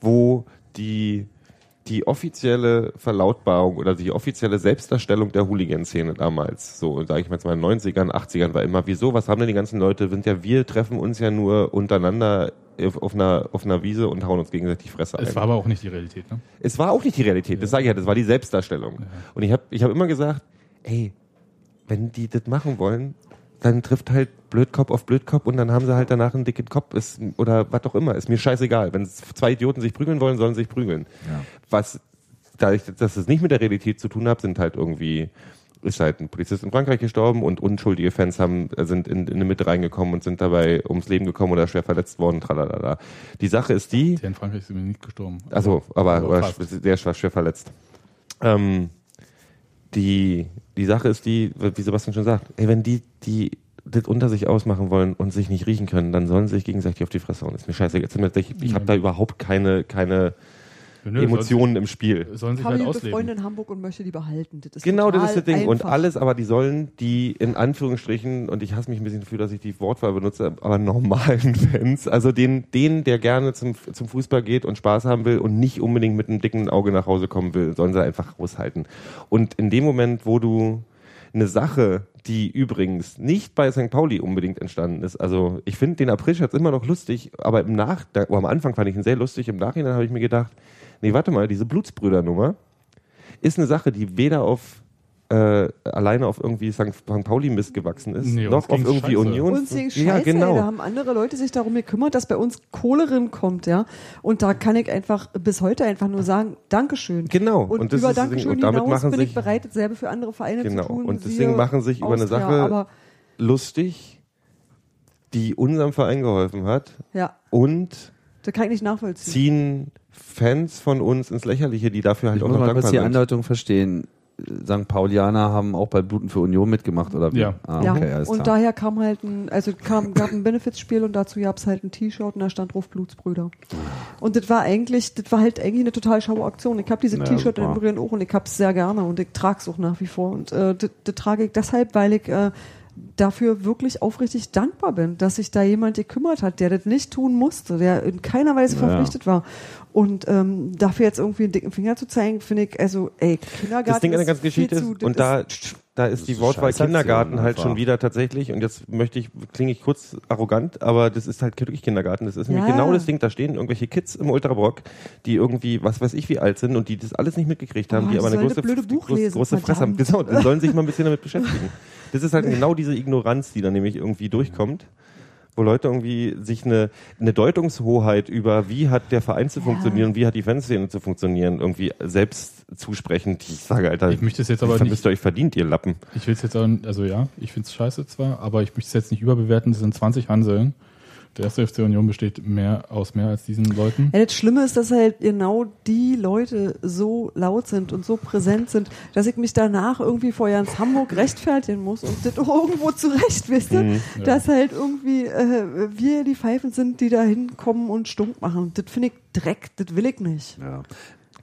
wo die, die offizielle Verlautbarung oder die offizielle Selbstdarstellung der Hooligan-Szene damals, so sage ich mal jetzt mal in den 90ern, 80ern, war immer, wieso, was haben denn die ganzen Leute, sind ja, wir treffen uns ja nur untereinander auf, einer, auf einer Wiese und hauen uns gegenseitig die Fresse ein. Es war aber auch nicht die Realität, ne? Es war auch nicht die Realität, das sage ich ja, das war die Selbstdarstellung. Und ich habe ich hab immer gesagt, ey, wenn die das machen wollen, dann trifft halt Blödkopf auf Blödkopf und dann haben sie halt danach einen dicken Kopf ist, oder was auch immer. Ist mir scheißegal. Wenn zwei Idioten sich prügeln wollen, sollen sie sich prügeln. Was, dadurch, dass es nicht mit der Realität zu tun hat, sind halt irgendwie, ist halt ein Polizist in Frankreich gestorben und unschuldige Fans haben, sind in, in eine Mitte reingekommen und sind dabei ums Leben gekommen oder schwer verletzt worden. Tralala. Die Sache ist die, Der in Frankreich ist übrigens nicht gestorben. also, aber, Aber der war schwer verletzt. Ähm, die, die Sache ist die, wie Sebastian schon sagt, ey, wenn die, die das unter sich ausmachen wollen und sich nicht riechen können, dann sollen sie sich gegenseitig auf die Fresse hauen. Ist mir scheiße. Jetzt sind wir, ich ich habe da überhaupt keine, keine Nö, Emotionen im Spiel. Sollen, sich habe halt eine ausleben. Freundin in Hamburg und möchte die behalten. Das ist Genau, das ist das Ding. Und einfach. alles, aber die sollen die in Anführungsstrichen, und ich hasse mich ein bisschen dafür, dass ich die Wortwahl benutze, aber normalen (laughs) Fans, also den, den, der gerne zum, zum Fußball geht und Spaß haben will und nicht unbedingt mit einem dicken Auge nach Hause kommen will, sollen sie einfach aushalten. Und in dem Moment, wo du eine Sache, die übrigens nicht bei St. Pauli unbedingt entstanden ist. Also ich finde den Aprilscherz immer noch lustig, aber im Nach, oh, am Anfang fand ich ihn sehr lustig, im Nachhinein habe ich mir gedacht, nee, warte mal, diese Blutsbrüder-Nummer ist eine Sache, die weder auf äh, alleine auf irgendwie St. Pauli Mist gewachsen ist, Nee, noch auf irgendwie scheiße. Union. Uns ging scheiße, ja, ey, genau. da haben andere Leute sich darum gekümmert, dass bei uns Kohle kommt, ja. Und da kann ich einfach bis heute einfach nur sagen, Dankeschön. Genau. Und, Und das über. Dankeschön Und damit hinaus machen bin ich sich- bereit, dasselbe für andere Vereine Genau. zu tun. Und siehe deswegen machen sich über eine Sache- Aber, Lustig, die unserem Verein geholfen hat ja, und das kann ich nicht nachvollziehen. ziehen Fans von uns ins Lächerliche, die dafür halt Ich auch noch mal dankbar die sind. Andeutung verstehen. St. Paulianer haben auch bei Bluten für Union mitgemacht, oder wie? Ja. Ah, ja, okay, alles und klar. daher kam halt ein, also kam, gab ein Benefizspiel und dazu gab es halt ein T-Shirt und da stand drauf Blutsbrüder. Und das war eigentlich, das war halt eigentlich eine total schaue Aktion. Ich habe diese Ja, T-Shirt super. Übrigen auch und ich hab's sehr gerne und ich trage es auch nach wie vor. Und äh, das, das trage ich deshalb, weil ich äh, dafür wirklich aufrichtig dankbar bin, dass sich da jemand gekümmert hat, der das nicht tun musste, der in keiner Weise Ja. verpflichtet war. Und ähm, dafür jetzt irgendwie einen dicken Finger zu zeigen, finde ich, also, ey, Kindergarten. das Ding an der ganzen ist Geschichte zu- ist, das und da, da Das ist die ist Wortwahl Kindergarten halt schon wieder tatsächlich, und jetzt möchte ich, klinge ich kurz arrogant, aber das ist halt wirklich Kindergarten. Das ist nämlich Ja. genau das Ding, da stehen irgendwelche Kids im Ultrabrock, die irgendwie, was weiß ich, wie alt sind und die das alles nicht mitgekriegt haben, Oh, die aber eine große, blöde Buch lesen, große Fresse haben. Genau, die sollen sich mal ein bisschen damit beschäftigen. Das ist halt genau diese Ignoranz, die dann nämlich irgendwie durchkommt. Wo Leute irgendwie sich eine, eine Deutungshoheit über, wie hat der Verein zu funktionieren, wie hat die Fanszene zu funktionieren, irgendwie selbst zusprechen. Ich sage, Alter, Ich möchte es jetzt aber das nicht- müsst ihr euch verdient, ihr Lappen. Ich will es jetzt auch, also ja, ich finde es scheiße zwar, aber ich möchte es jetzt nicht überbewerten. Das sind 20 Hanseln. Der erste FC Union besteht mehr aus mehr als diesen Leuten. Ja, das Schlimme ist, dass halt genau die Leute so laut sind und so präsent sind, dass ich mich danach irgendwie vor Jans Hamburg rechtfertigen muss und das irgendwo zurecht, wisst ihr? Mhm. Dass halt irgendwie äh, wir die Pfeifen sind, die da hinkommen und stunk machen. Das finde ich Dreck, das will ich nicht. Ja.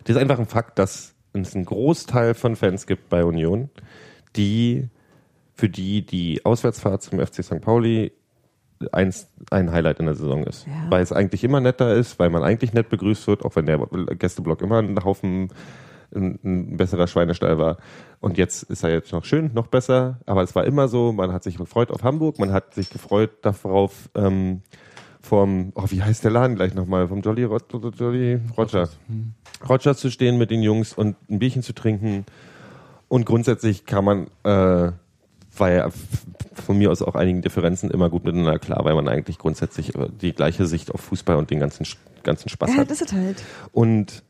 Das ist einfach ein Fakt, dass es einen Großteil von Fans gibt bei Union, die für die die Auswärtsfahrt zum FC St. Pauli eins, ein Highlight in der Saison ist. Ja. Weil es eigentlich immer netter ist, weil man eigentlich nett begrüßt wird, auch wenn der Gästeblock immer ein Haufen ein, ein besserer Schweinestall war. Und jetzt ist er jetzt noch schön, noch besser. Aber es war immer so, man hat sich gefreut auf Hamburg, man hat sich gefreut darauf, ähm, vom, oh, wie heißt der Laden gleich nochmal, vom Jolly, Rod, Jolly Roger. Roger zu stehen mit den Jungs und ein Bierchen zu trinken. Und grundsätzlich kann man, äh, war ja von mir aus auch einigen Differenzen immer gut miteinander klar, weil man eigentlich grundsätzlich äh, die gleiche Sicht auf Fußball und den ganzen, ganzen Spaß Ja, hat. das ist halt. Und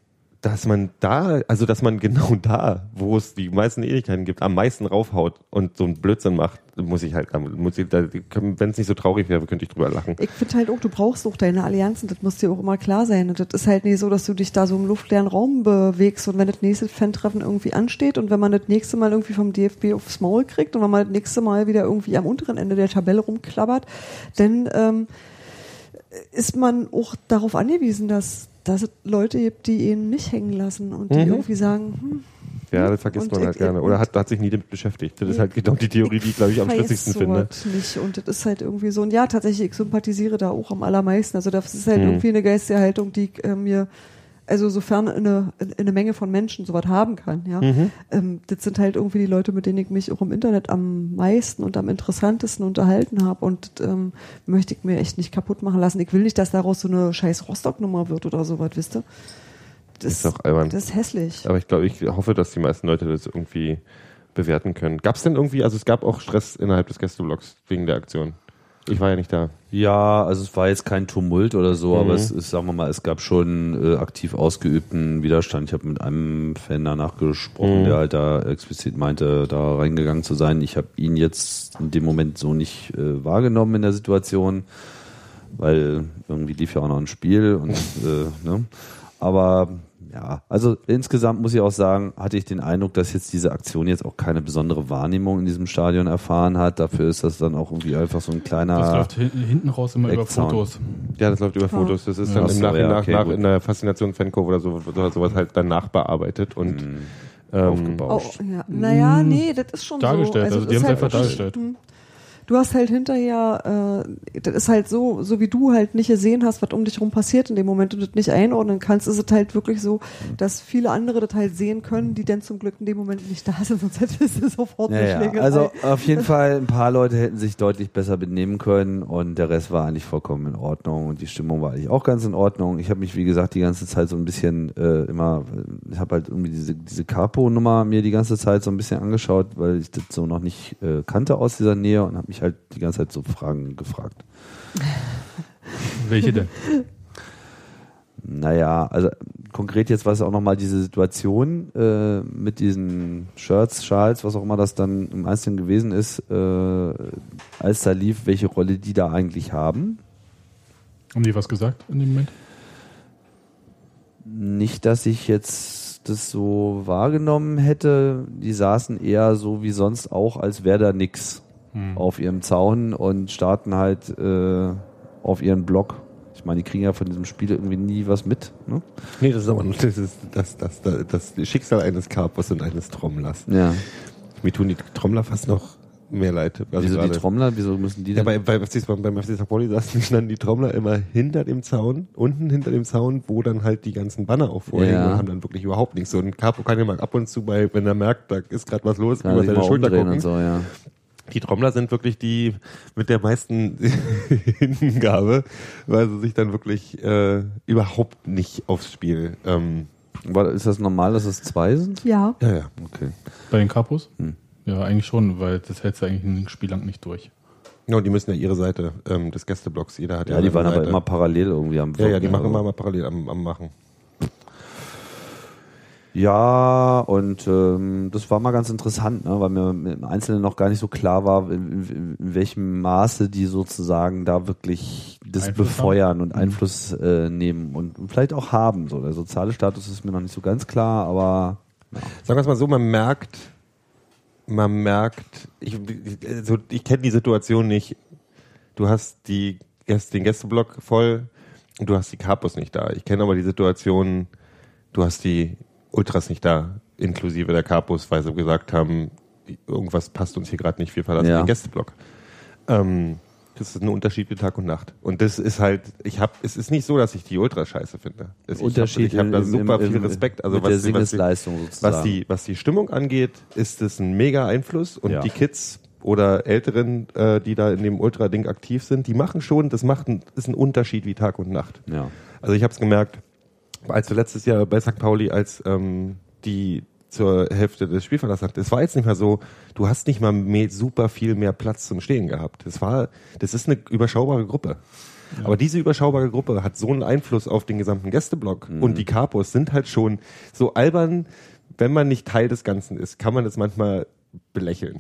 dass man da, also dass man (laughs) genau da, wo es die meisten Ewigkeiten gibt, am meisten raufhaut und so einen Blödsinn macht, muss ich halt, muss ich, wenn es nicht so traurig wäre, könnte ich drüber lachen. Ich finde halt auch, du brauchst auch deine Allianzen, das muss dir auch immer klar sein. Und das ist halt nicht so, dass du dich da so im luftleeren Raum bewegst und wenn das nächste Fan-Treffen irgendwie ansteht und wenn man das nächste Mal irgendwie vom DFB aufs Maul kriegt und wenn man das nächste Mal wieder irgendwie am unteren Ende der Tabelle rumklappert, dann ähm, ist man auch darauf angewiesen, dass, dass es Leute gibt, die ihn nicht hängen lassen und die Mhm. irgendwie sagen, hm, Ja, das vergisst Und man halt ich- gerne. Oder hat, hat sich nie damit beschäftigt. Das ist halt genau die Theorie, die ich, glaube ich, am schlüssigsten finde. nicht. Und das ist halt irgendwie so. Und ja, tatsächlich, ich sympathisiere da auch am allermeisten. Also das ist halt Mhm. irgendwie eine geistige Haltung, die ich, äh, mir, also sofern eine, eine Menge von Menschen sowas haben kann, ja. Mhm. Ähm, das sind halt irgendwie die Leute, mit denen ich mich auch im Internet am meisten und am interessantesten unterhalten habe. Und ähm, möchte ich mir echt nicht kaputt machen lassen. Ich will nicht, dass daraus so eine scheiß Rostock-Nummer wird oder sowas, wisst ihr? Das Ist doch albern. Das ist hässlich. Aber ich glaube, ich hoffe, dass die meisten Leute das irgendwie bewerten können. Gab es denn irgendwie, also es gab auch Stress innerhalb des Gästeblocks wegen der Aktion. Ich war ja nicht da. Ja, also es war jetzt kein Tumult oder so, Mhm. aber es ist, sagen wir mal, es gab schon äh, aktiv ausgeübten Widerstand. Ich habe mit einem Fan danach gesprochen, Mhm. der halt da explizit meinte, da reingegangen zu sein. Ich habe ihn jetzt in dem Moment so nicht äh, wahrgenommen in der Situation, weil irgendwie lief ja auch noch ein Spiel und äh, ne? Aber ja, also insgesamt muss ich auch sagen, hatte ich den Eindruck, dass jetzt diese Aktion jetzt auch keine besondere Wahrnehmung in diesem Stadion erfahren hat. Dafür ist das dann auch irgendwie einfach so ein kleiner. Das läuft hin, hinten raus immer über. Fotos. Ja, das läuft über Ah. Fotos. Das ist Ja. dann Ach im so, Nach, ja, okay, nach in der Faszination Fankurve oder so oder sowas halt dann nachbearbeitet und Mhm. ähm, aufgebauscht. Oh, ja. Naja, nee, das ist schon Dargestellt, so. also die das haben ist es einfach dargestellt. Hm. Du hast halt hinterher, äh, das ist halt so, so wie du halt nicht gesehen hast, was um dich rum passiert in dem Moment und das nicht einordnen kannst, ist es halt wirklich so, dass viele andere das halt sehen können, die dann zum Glück in dem Moment nicht da sind, (laughs) sonst hättest du sofort Ja, eine. Schlägerei. Also auf jeden Fall, ein paar Leute hätten sich deutlich besser benehmen können und der Rest war eigentlich vollkommen in Ordnung und die Stimmung war eigentlich auch ganz in Ordnung. Ich habe mich, wie gesagt, die ganze Zeit so ein bisschen äh, immer, ich habe halt irgendwie diese, diese Capo-Nummer mir die ganze Zeit so ein bisschen angeschaut, weil ich das so noch nicht äh, kannte aus dieser Nähe und habe mich halt die ganze Zeit so Fragen gefragt. (laughs) Welche denn? Naja, also konkret jetzt war es auch nochmal diese Situation äh, mit diesen Shirts, Schals, was auch immer das dann im Einzelnen gewesen ist, äh, als da lief, welche Rolle die da eigentlich haben. Haben die was gesagt in dem Moment? Nicht, dass ich jetzt das so wahrgenommen hätte. Die saßen eher so wie sonst auch, als wäre da nix Hm. auf ihrem Zaun und starten halt äh, auf ihren Blog. Ich meine, die kriegen ja von diesem Spiel irgendwie nie was mit. Ne? nee, das ist aber (laughs) das ist das, das, das, das Schicksal eines Karpers und eines Trommlers. Ja. Mir tun die Trommler fast noch mehr leid. Also Wieso die gerade- Trommler? Wieso müssen die Ja, denn? bei, bei, FC beim FC St. Pauli saßen standen die Trommler immer hinter dem Zaun, unten hinter dem Zaun, wo dann halt die ganzen Banner auch vorhängen Ja. und haben dann wirklich überhaupt nichts. So ein Capo kann ja mal ab und zu bei, wenn er merkt, da ist gerade was los, Kann über seine Schulter gucken. und so, ja. Die Trommler sind wirklich die mit der meisten (laughs) Hingabe, weil sie sich dann wirklich äh, überhaupt nicht aufs Spiel. Ähm, War, ist das normal, dass es zwei sind? ja, ja, ja. Okay. Bei den Capos? Hm. Ja, eigentlich schon, weil das hältst du eigentlich ein Spiel lang nicht durch. Ja, und die müssen ja ihre Seite ähm, des Gästeblocks, jeder hat ja, Ja, die waren aber Seite. immer parallel irgendwie am Ja, ja, die machen also. immer mal parallel am, am Machen. Ja, und ähm, das war mal ganz interessant, ne, weil mir im Einzelnen noch gar nicht so klar war, in, in, in welchem Maße die sozusagen da wirklich das Einfluss befeuern und Einfluss äh, nehmen und vielleicht auch haben. So der soziale Status ist mir noch nicht so ganz klar, aber Sagen wir es mal so, man merkt, man merkt, ich, also ich kenne die Situation nicht. Du hast die den Gästeblock voll und du hast die Capos nicht da. Ich kenne aber die Situation, du hast die Ultras nicht da, inklusive der Capos, weil sie gesagt haben, irgendwas passt uns hier gerade nicht, wir verlassen Ja. den Gästeblock. Ähm, das ist ein Unterschied wie Tag und Nacht. Und das ist halt, ich habe, es ist nicht so, dass ich die Ultra scheiße finde. Es, Unterschied Ich habe hab da super im- viel im- Respekt. Also was, die- was, die, was die, was die Stimmung angeht, ist es ein mega Einfluss und Ja. die Kids oder Älteren, äh, die da in dem Ultra-Ding aktiv sind, die machen schon, das macht ein, ist ein Unterschied wie Tag und Nacht. ja. Also ich habe es gemerkt, als wir letztes Jahr bei St. Pauli, als ähm, die zur Hälfte des Spiels verlassen hat, es war jetzt nicht mehr so, du hast nicht mal mehr, super viel mehr Platz zum Stehen gehabt. Das war, das ist eine überschaubare Gruppe. Aber diese überschaubare Gruppe hat so einen Einfluss auf den gesamten Gästeblock und die Capos sind halt schon so albern, wenn man nicht Teil des Ganzen ist, kann man das manchmal belächeln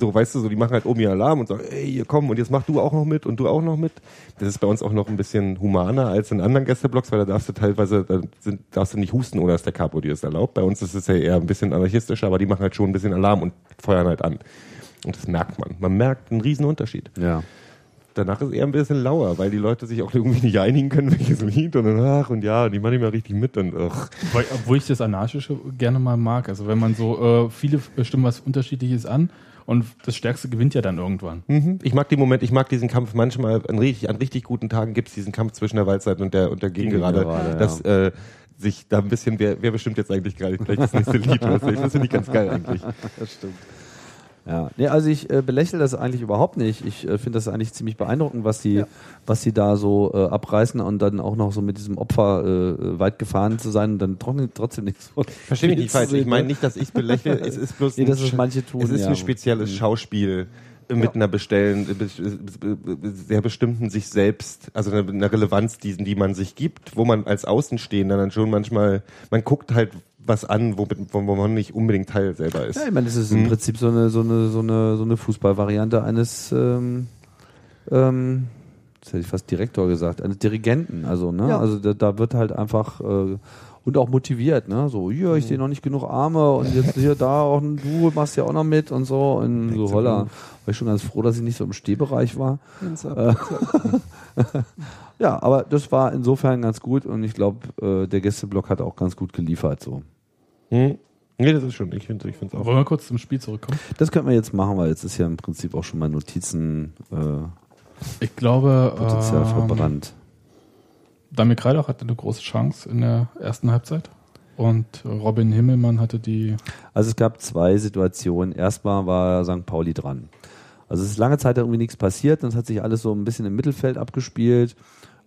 so, weißt du, so, die machen halt oben ihr Alarm und sagen, ey, hier komm, und jetzt mach du auch noch mit und du auch noch mit. Das ist bei uns auch noch ein bisschen humaner als in anderen Gästeblocks, weil da darfst du teilweise, da sind, darfst du nicht husten, ohne dass der Capo dir das erlaubt. Bei uns ist es ja eher ein bisschen anarchistischer, aber die machen halt schon ein bisschen Alarm und feuern halt an. Und das merkt man. Man merkt einen riesen Unterschied. Ja. Danach ist eher ein bisschen lauer, weil die Leute sich auch irgendwie nicht einigen können, (laughs) welches Lied und dann, ach, und ja, und die machen nicht mehr richtig mit und, ach. Weil, obwohl ich das Anarchische gerne mal mag. Also wenn man so, äh, viele stimmen was Unterschiedliches an und das Stärkste gewinnt ja dann irgendwann. Mhm. Ich mag den Moment, ich mag diesen Kampf manchmal, an richtig, an richtig guten Tagen gibt's diesen Kampf zwischen der Waldseite und der, und der Gegengerade, Gegengerade, dass äh, sich da ein bisschen, wer, wer bestimmt jetzt eigentlich gerade gleich das nächste Lied, weißt du? Ich finde ich ganz geil eigentlich. Das stimmt. Ja, nee, also ich äh, belächle das eigentlich überhaupt nicht. Ich äh, finde das eigentlich ziemlich beeindruckend, was die, was die da so äh, abreißen und dann auch noch so mit diesem Opfer äh, weit gefahren zu sein und dann trotzdem, trotzdem nichts. Versteh mich nicht falsch, ich meine nicht, dass ich belächle, es ist bloß (laughs) Nee, es Sch- manche tun, es ist ja. ein spezielles Schauspiel mit einer bestellen, sehr bestimmten sich selbst, also einer, einer Relevanz, die, die man sich gibt, wo man als Außenstehender dann schon manchmal, man guckt halt was an, wo, wo wo man nicht unbedingt Teil selber ist. Ja, ich meine, das ist im Mhm. Prinzip so eine, so eine, so eine, so eine Fußballvariante eines, ähm, ähm, das hätte ich fast Direktor gesagt, eines Dirigenten. Also, ne? Ja. Also da, da wird halt einfach äh, und auch motiviert, ne? So, hier, ich sehe noch nicht genug Arme und jetzt hier da auch ein du machst ja auch noch mit und so. Und so holla. War ich schon ganz froh, dass ich nicht so im Stehbereich war. Äh, (laughs) ja, aber das war insofern ganz gut und ich glaube, äh, der Gästeblock hat auch ganz gut geliefert. So. Hm? Nee, das ist schon, ich finde es auch. Wollen wir kurz zum Spiel zurückkommen? Das könnten wir jetzt machen, weil jetzt ist ja im Prinzip auch schon mal Notizen äh, Ich glaube, Potenzial ähm, verbrannt. Damir Kreidach hatte eine große Chance in der ersten Halbzeit und Robin Himmelmann hatte die Also es gab zwei Situationen. Erstmal war St. Pauli dran. Also es ist lange Zeit irgendwie nichts passiert, das hat sich alles so ein bisschen im Mittelfeld abgespielt.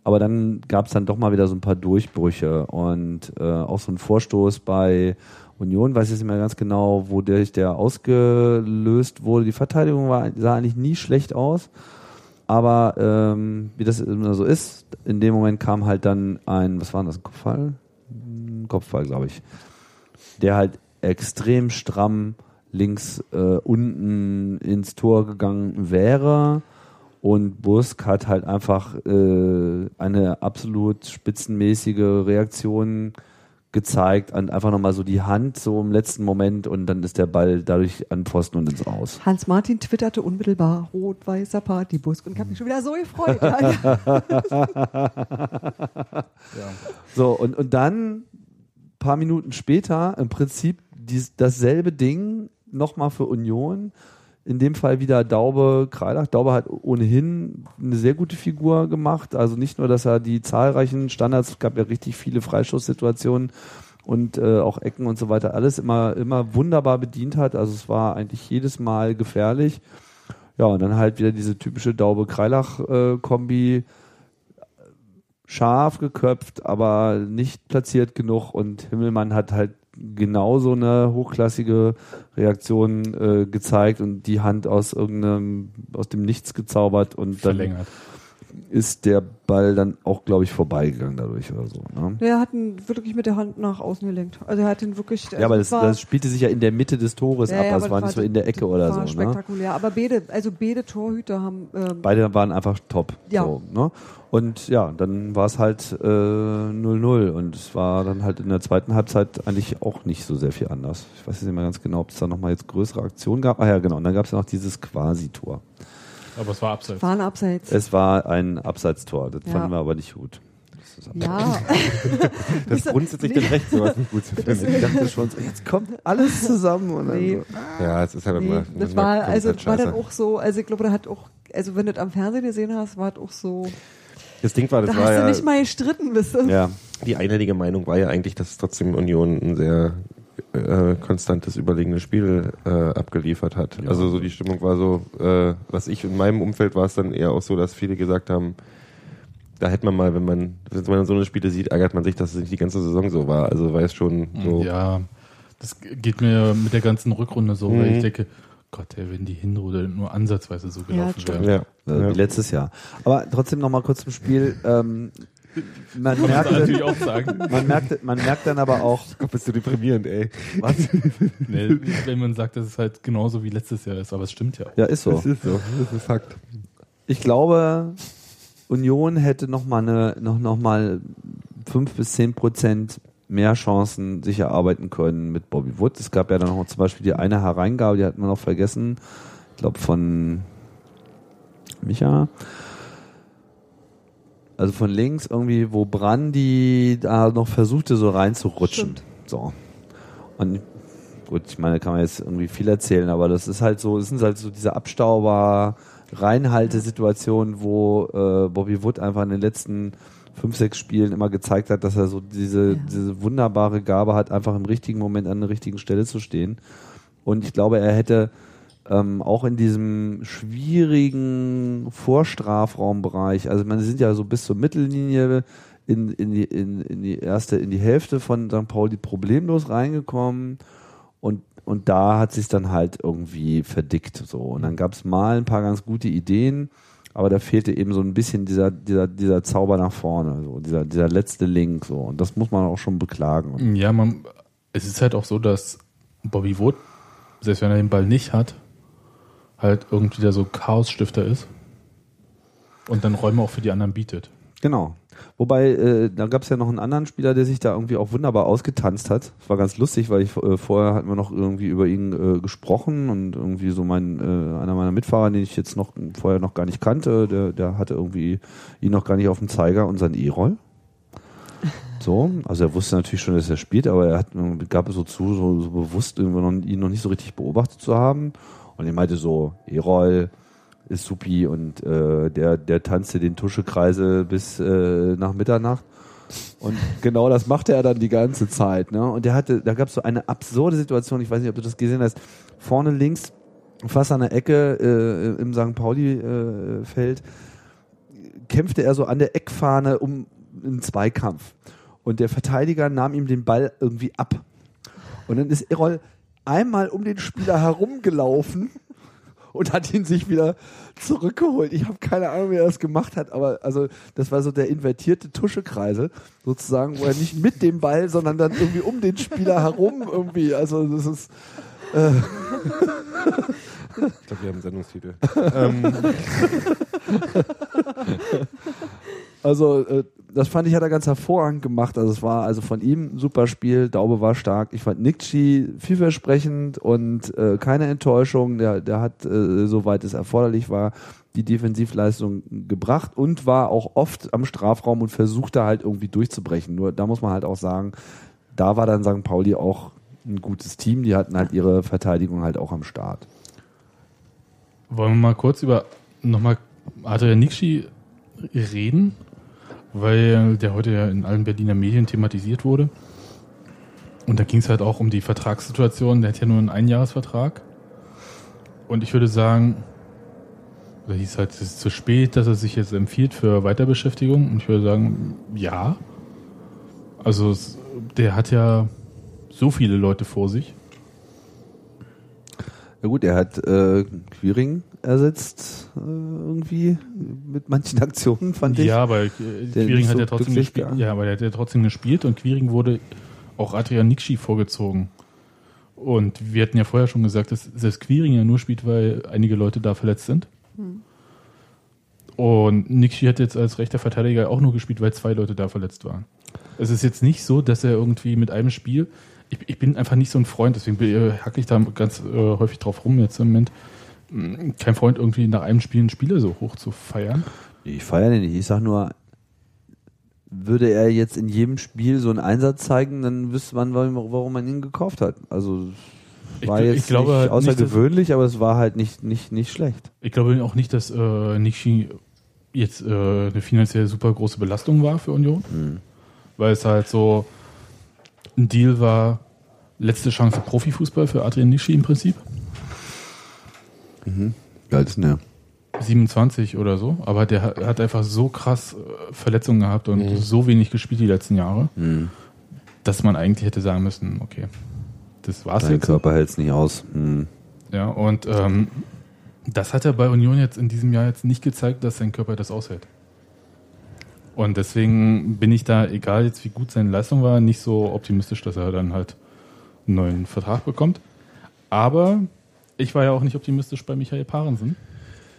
Aber dann gab es dann doch mal wieder so ein paar Durchbrüche und äh, auch so ein Vorstoß bei Union, weiß ich nicht mehr ganz genau, wo der, ausgelöst wurde. Die Verteidigung war, sah eigentlich nie schlecht aus. Aber ähm, wie das immer so ist, in dem Moment kam halt dann ein, was war das, ein Kopfball? Ein Kopfball, glaube ich. Der halt extrem stramm links äh, unten ins Tor gegangen wäre. Und Busk hat halt einfach äh, eine absolut spitzenmäßige Reaktion gezeigt und einfach nochmal so die Hand so im letzten Moment und dann ist der Ball dadurch an Pfosten und ins Aus. Hans-Martin twitterte unmittelbar rot-weißer Partybusk und ich habe mich schon wieder so gefreut. (laughs) So, und, und dann, paar Minuten später, im Prinzip dies, dasselbe Ding nochmal für Union. In dem Fall wieder Daube Kreilach. Daube hat ohnehin eine sehr gute Figur gemacht. Also nicht nur, dass er die zahlreichen Standards, es gab ja richtig viele Freischusssituationen und äh, auch Ecken und so weiter, alles immer, immer wunderbar bedient hat. Also es war eigentlich jedes Mal gefährlich. Ja, und dann halt wieder diese typische Daube-Kreilach-Kombi scharf geköpft, aber nicht platziert genug und Himmelmann hat halt genauso eine hochklassige Reaktion äh, gezeigt und die Hand aus irgendeinem, aus dem Nichts gezaubert und dann verlängert. Ist der Ball dann auch, glaube ich, vorbeigegangen dadurch oder so. Ne? er hat ihn wirklich mit der Hand nach außen gelenkt. Also er hat ihn wirklich. Ja, aber das, war- das spielte sich ja in der Mitte des Tores Ja, ab, ja, das aber war das nicht so war- in der Ecke oder war so. Ne? spektakulär. Aber beide, also beide Torhüter haben ähm, Beide waren einfach top. Ja. So, ne? Und ja, dann war es halt äh, 0-0 und es war dann halt in der zweiten Halbzeit eigentlich auch nicht so sehr viel anders. Ich weiß jetzt nicht mehr ganz genau, ob es da nochmal jetzt größere Aktionen gab. Ah ja, genau. Und dann gab es ja noch dieses Quasi-Tor. Aber es war abseits. waren abseits. Es war ein Abseitstor, das Ja. fanden wir aber nicht gut. zusammen. Ja, Das ist (laughs) grundsätzlich das Recht, sowas nicht gut zu finden. Ich dachte schon, so, jetzt kommt alles zusammen und dann nee, so. Ja, es ist halt nee. immer. Das war, also, halt das war dann auch so, also ich glaube, da hat auch, also wenn du das am Fernsehen gesehen hast, war es auch so, Das Ding war, das da war hast ja. du nicht mal gestritten, wisst ihr? Ja, Die einhellige Meinung war ja eigentlich, dass trotzdem Union ein sehr äh, konstantes, überlegenes Spiel äh, abgeliefert hat. Also so die Stimmung war so, äh, was ich in meinem Umfeld war es dann eher auch so, dass viele gesagt haben, da hätte man mal, wenn man, wenn man so eine Spiele sieht, ärgert man sich, dass es nicht die ganze Saison so war. Also es schon so. Ja, das geht mir mit der ganzen Rückrunde so, weil Mhm. ich denke, Gott, ey, wenn die Hinrunde nur ansatzweise so Ja, gelaufen stimmt. wäre. Ja. äh, ja. wie letztes Jahr. Aber trotzdem noch mal kurz zum Spiel. Ähm, man, man natürlich auch sagen. man, merkte, man merkt dann aber auch, (laughs) Gott, bist du deprimierend, ey. was? Nee, wenn man sagt, dass es halt genauso wie letztes Jahr ist, aber es stimmt ja. Ja, ist so. Das ist so. Das ist Fakt. Ich glaube, Union hätte noch mal eine, noch, noch mal fünf bis zehn Prozent mehr Chancen sich erarbeiten können mit Bobby Wood. Es gab ja dann noch zum Beispiel die eine Hereingabe, die hat man noch vergessen. Ich glaube von Micha. Also von links irgendwie, wo Brandi da noch versuchte, so reinzurutschen. Stimmt. So. Und gut, ich meine, kann man jetzt irgendwie viel erzählen, aber das ist halt so, es sind halt so diese Abstauber, Reinhaltesituationen, wo äh, Bobby Wood einfach in den letzten fünf, sechs Spielen immer gezeigt hat, dass er so diese, Ja. diese wunderbare Gabe hat, einfach im richtigen Moment an der richtigen Stelle zu stehen. Und ich glaube, er hätte ähm, auch in diesem schwierigen Vorstrafraumbereich, also man sind ja so bis zur Mittellinie in, in, die, in, in die erste, in die Hälfte von St. Pauli problemlos reingekommen und, und da hat sich dann halt irgendwie verdickt so. Und dann gab es mal ein paar ganz gute Ideen, aber da fehlte eben so ein bisschen dieser, dieser, dieser Zauber nach vorne, so, dieser, dieser letzte Link so. Und das muss man auch schon beklagen. Ja, man, es ist halt auch so, dass Bobby Wood, selbst wenn er den Ball nicht hat, halt irgendwie da so Chaosstifter ist und dann Räume auch für die anderen bietet. Genau. Wobei, äh, da gab es ja noch einen anderen Spieler, der sich da irgendwie auch wunderbar ausgetanzt hat. Das war ganz lustig, weil ich äh, vorher hatten wir noch irgendwie über ihn äh, gesprochen und irgendwie so mein äh, einer meiner Mitfahrer, den ich jetzt noch vorher noch gar nicht kannte, der, der hatte irgendwie ihn noch gar nicht auf dem Zeiger und sein E-Roll. So, also er wusste natürlich schon, dass er spielt, aber er hat gab es so zu, so, so bewusst irgendwie noch, ihn noch nicht so richtig beobachtet zu haben. Und er meinte so, E-Roll, ist supi und äh, der, der tanzte den Tuschekreise bis äh, nach Mitternacht. Und genau das machte er dann die ganze Zeit. Ne? Und der hatte, da gab es so eine absurde Situation, ich weiß nicht, ob du das gesehen hast, vorne links, fast an der Ecke äh, im St. Pauli-Feld, kämpfte er so an der Eckfahne um einen Zweikampf. Und der Verteidiger nahm ihm den Ball irgendwie ab. Und dann ist Errol einmal um den Spieler herumgelaufen und hat ihn sich wieder zurückgeholt. Ich habe keine Ahnung, wie er das gemacht hat, aber also das war so der invertierte Tuschekreisel sozusagen, wo er nicht mit dem Ball, sondern dann irgendwie um den Spieler herum irgendwie. Also das ist Ich glaube, wir haben einen Sendungstitel. ähm, (laughs) Also äh, das fand ich hat er ganz hervorragend gemacht. Also es war also von ihm ein super Spiel. Daube war stark. Ich fand Nikci vielversprechend und äh, keine Enttäuschung. Der, der hat, äh, soweit es erforderlich war, die Defensivleistung gebracht und war auch oft am Strafraum und versuchte halt irgendwie durchzubrechen. Nur da muss man halt auch sagen, da war dann St. Pauli auch ein gutes Team. Die hatten halt ihre Verteidigung halt auch am Start. Wollen wir mal kurz über nochmal Adrian Nikshi reden, weil der heute ja in allen Berliner Medien thematisiert wurde. Und da ging es halt auch um die Vertragssituation. Der hat ja nur einen Einjahresvertrag. Und ich würde sagen, da hieß halt, es ist zu spät, dass er sich jetzt empfiehlt für Weiterbeschäftigung. Und ich würde sagen, ja. Also der hat ja so viele Leute vor sich. Ja gut, er hat äh, Quiring ersetzt äh, irgendwie mit manchen (laughs) Aktionen, fand ich. Ja, aber äh, Der Quiring hat so ja trotzdem gespielt. Ja, aber der hat ja trotzdem gespielt und Quiring wurde auch Adrian Nikshi vorgezogen. Und wir hatten ja vorher schon gesagt, dass selbst Quiring ja nur spielt, weil einige Leute da verletzt sind. Und Nikshi hat jetzt als rechter Verteidiger auch nur gespielt, weil zwei Leute da verletzt waren. Es ist jetzt nicht so, dass er irgendwie mit einem Spiel. Ich, ich bin einfach nicht so ein Freund, deswegen hacke ich da ganz äh, häufig drauf rum jetzt im Moment. Mm, Kein Freund, irgendwie nach einem Spiel einen Spieler so hoch zu feiern. Ich feiere den nicht. Ich sag nur, würde er jetzt in jedem Spiel so einen Einsatz zeigen, dann wüsste man, warum, man ihn gekauft hat. Also Ich war gl- jetzt ich glaube nicht halt nicht, außergewöhnlich, aber es war halt nicht, nicht, nicht schlecht. Ich glaube auch nicht, dass äh, Nishi jetzt äh, eine finanziell super große Belastung war für Union. Weil es halt so ein Deal war, letzte Chance Profifußball für Adrian Nishi im Prinzip. Wie alt ist denn der? 27 oder so, aber der hat- hat einfach so krass äh, Verletzungen gehabt und so wenig gespielt die letzten Jahre, dass man eigentlich hätte sagen müssen, okay, das war's Dein jetzt. Körper hält es nicht aus. Hm. Ja, und ähm, das hat er bei Union jetzt in diesem Jahr jetzt nicht gezeigt, dass sein Körper das aushält. Und deswegen bin ich da, egal jetzt wie gut seine Leistung war, nicht so optimistisch, dass er dann halt einen neuen Vertrag bekommt. Aber ich war ja auch nicht optimistisch bei Michael Parensen.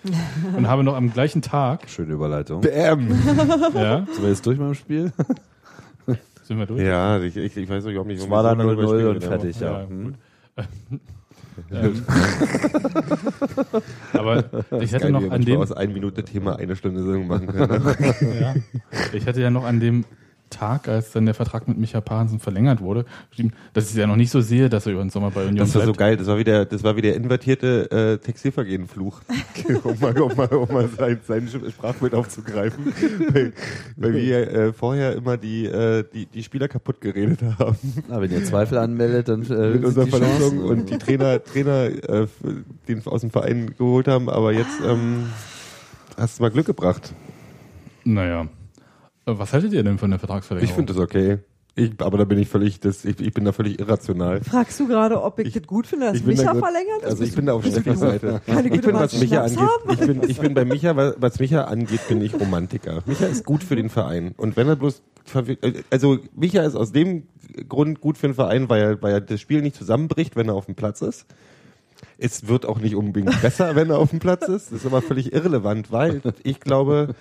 (laughs) und habe noch am gleichen Tag, Schöne Überleitung. Bam! (laughs) ja, Sind wir jetzt durch mit dem Spiel? sind wir durch. Ja, ich, ich, ich weiß auch überhaupt nicht, Es warum war lange 0-0 über und fertig, ja. Ja, Hm. Ähm, aber ich hatte Geil, noch an dem, aus ein Minute Thema eine Stunde Sendung machen können. ne? Ja. Ich hatte ja noch an dem Tag, als dann der Vertrag mit Micha Parensen verlängert wurde, geschrieben, dass ich es ja noch nicht so sehe, dass er über den Sommer bei Union Das war so bleibt. geil, das war wieder, das war wie der invertierte äh, Textilvergehen-Fluch. (laughs) um mal, um mal, um mal sein, sein Sprachbild aufzugreifen. (laughs) weil, weil wir äh, vorher immer die, äh, die, die Spieler kaputt geredet haben. Na, wenn ihr Zweifel anmeldet, dann äh, mit unserer die Verletzung und die Trainer, Trainer äh, den aus dem Verein geholt haben, aber jetzt ähm, hast du mal Glück gebracht. Naja. Was haltet ihr denn von der Vertragsverlängerung? Ich finde das okay. Ich, aber da bin ich völlig, das, ich, ich bin da völlig irrational. Fragst du gerade, ob ich, Ich- das gut finde, dass da Micha gut- verlängert ist? Also ich bin da auf Steffis? Seite. Keine Ich bin, was Micha angeht, ich bin, ich bin bei Micha, was- Micha angeht, bin ich Romantiker. Micha ist gut für den Verein. Und wenn er bloß, also Micha ist aus dem Grund gut für den Verein, weil er, weil er das Spiel nicht zusammenbricht, wenn er auf dem Platz ist. Es wird auch nicht unbedingt besser, wenn er auf dem Platz ist. Das ist aber völlig irrelevant, weil ich glaube,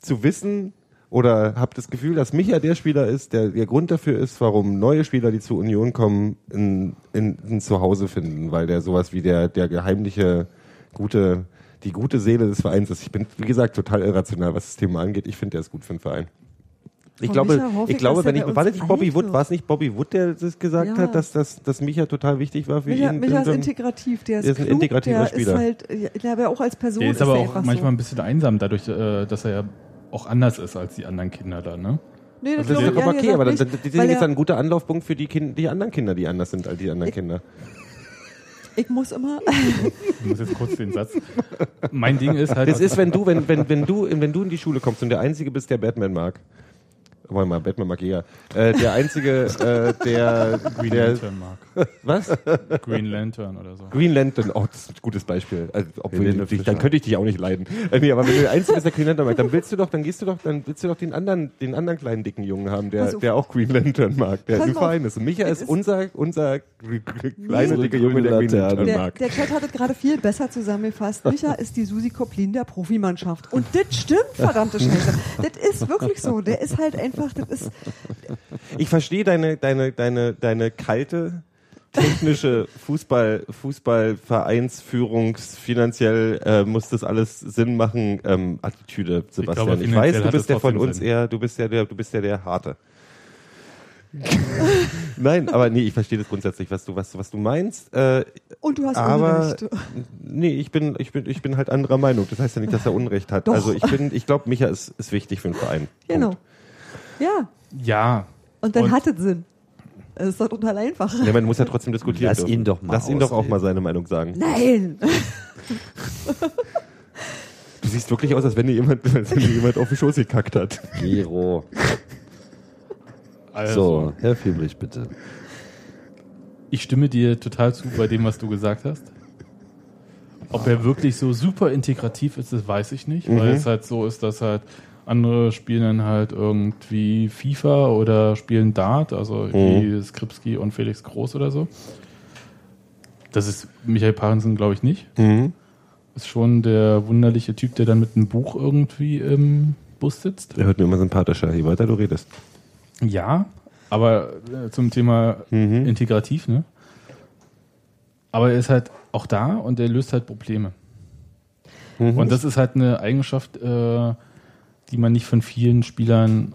zu wissen oder habe das Gefühl, dass Micha der Spieler ist, der der Grund dafür ist, warum neue Spieler, die zur Union kommen, ein, ein, ein Zuhause finden, weil der sowas wie der der geheimliche gute die gute Seele des Vereins ist. Ich bin wie gesagt total irrational, was das Thema angeht. Ich finde, der ist gut für den Verein. Ich Von glaube, hoffe ich ich, glaube, wenn ich war das nicht Bobby Wood, war es nicht Bobby Wood, der das gesagt Ja. hat, dass dass dass Micha total wichtig war für Micha, ihn. Micha ist integrativ, der ist, der ist ein klug, integrativer der Spieler. Ist halt, ja, der aber auch als Person Der ist aber er auch manchmal so. ein bisschen einsam, dadurch, äh, dass er ja auch anders ist als die anderen Kinder da, ne? Nee, Das ist glaube ja ich doch okay, aber weil sind jetzt ein guter Anlaufpunkt für die, kind, die anderen Kinder, die anders sind als die anderen Kinder. Ich muss immer, Ich muss jetzt kurz den Satz. Mein Ding ist halt. Das ist, wenn du, wenn, wenn, wenn du, wenn du in die Schule kommst und der Einzige bist, der Batman mag. Warte mal, Batman mag jeder. Äh, der Einzige, äh, der, Green der, Lantern mag. was? Green Lantern oder so. Green Lantern, oh, das ist ein gutes Beispiel. Also, obwohl Helene dich, dann könnte ich dich auch nicht leiden. Äh, nee, aber wenn du der Einzige bist, der Green Lantern mag, dann willst du doch, dann gehst du doch, dann willst du doch den anderen, den anderen kleinen dicken Jungen haben, der, auf. der auch Green Lantern mag, der auf. Verein ist. Und Micha ist ist- unser, unser kleine Unsere dicke Junge, der Green. Lantern der, mag. der Chat hat es gerade viel besser zusammengefasst. Micha ist die Susi Koplin der Profimannschaft. Und das stimmt, verdammte Scheiße. Das ist wirklich so. Der ist halt einfach, das ist, (laughs) Ich verstehe deine, deine, deine, deine kalte, technische Fußball, Fußballvereinsführungs, finanziell äh, muss das alles Sinn machen, ähm, Attitüde, Sebastian. glaube, Ich, weiß, du bist der von uns Sinn. eher, du bist ja der, du bist ja der harte. (laughs) Nein, aber nee, ich verstehe das grundsätzlich, was du, was, was du meinst. Äh, und du hast aber Unrecht. nee, ich bin, ich bin, ich bin halt anderer Meinung. Das heißt ja nicht, dass er Unrecht hat. Doch. Also ich bin, ich glaube, Micha ist, ist wichtig für den Verein. Genau. Punkt. Ja. Ja. Und dann Und- hat es Sinn. Es ist doch total einfach. Ja, man muss ja trotzdem diskutieren. Lass dürfen. ihn doch mal Lass ihn doch auch mal seine Meinung sagen. Nein! Du siehst wirklich aus, als wenn dir jemand, (laughs) als wenn dir jemand auf den Schoß gekackt hat. Giro. Also, So, Herr Fiebrich, bitte. ich stimme dir total zu bei dem, was du gesagt hast. Ob er wirklich so super integrativ ist, das weiß ich nicht, weil es halt so ist, dass halt andere spielen dann halt irgendwie FIFA oder spielen Dart, also wie Skripski und Felix Groß oder so. Das ist Michael Parensen, glaube ich, nicht. Ist schon der wunderliche Typ, der dann mit einem Buch irgendwie im Bus sitzt. Der hört mir immer sympathischer, je weiter du redest. Ja, aber äh, zum Thema integrativ, ne? Aber er ist halt auch da und er löst halt Probleme. Und das ist halt eine Eigenschaft, äh, die man nicht von vielen Spielern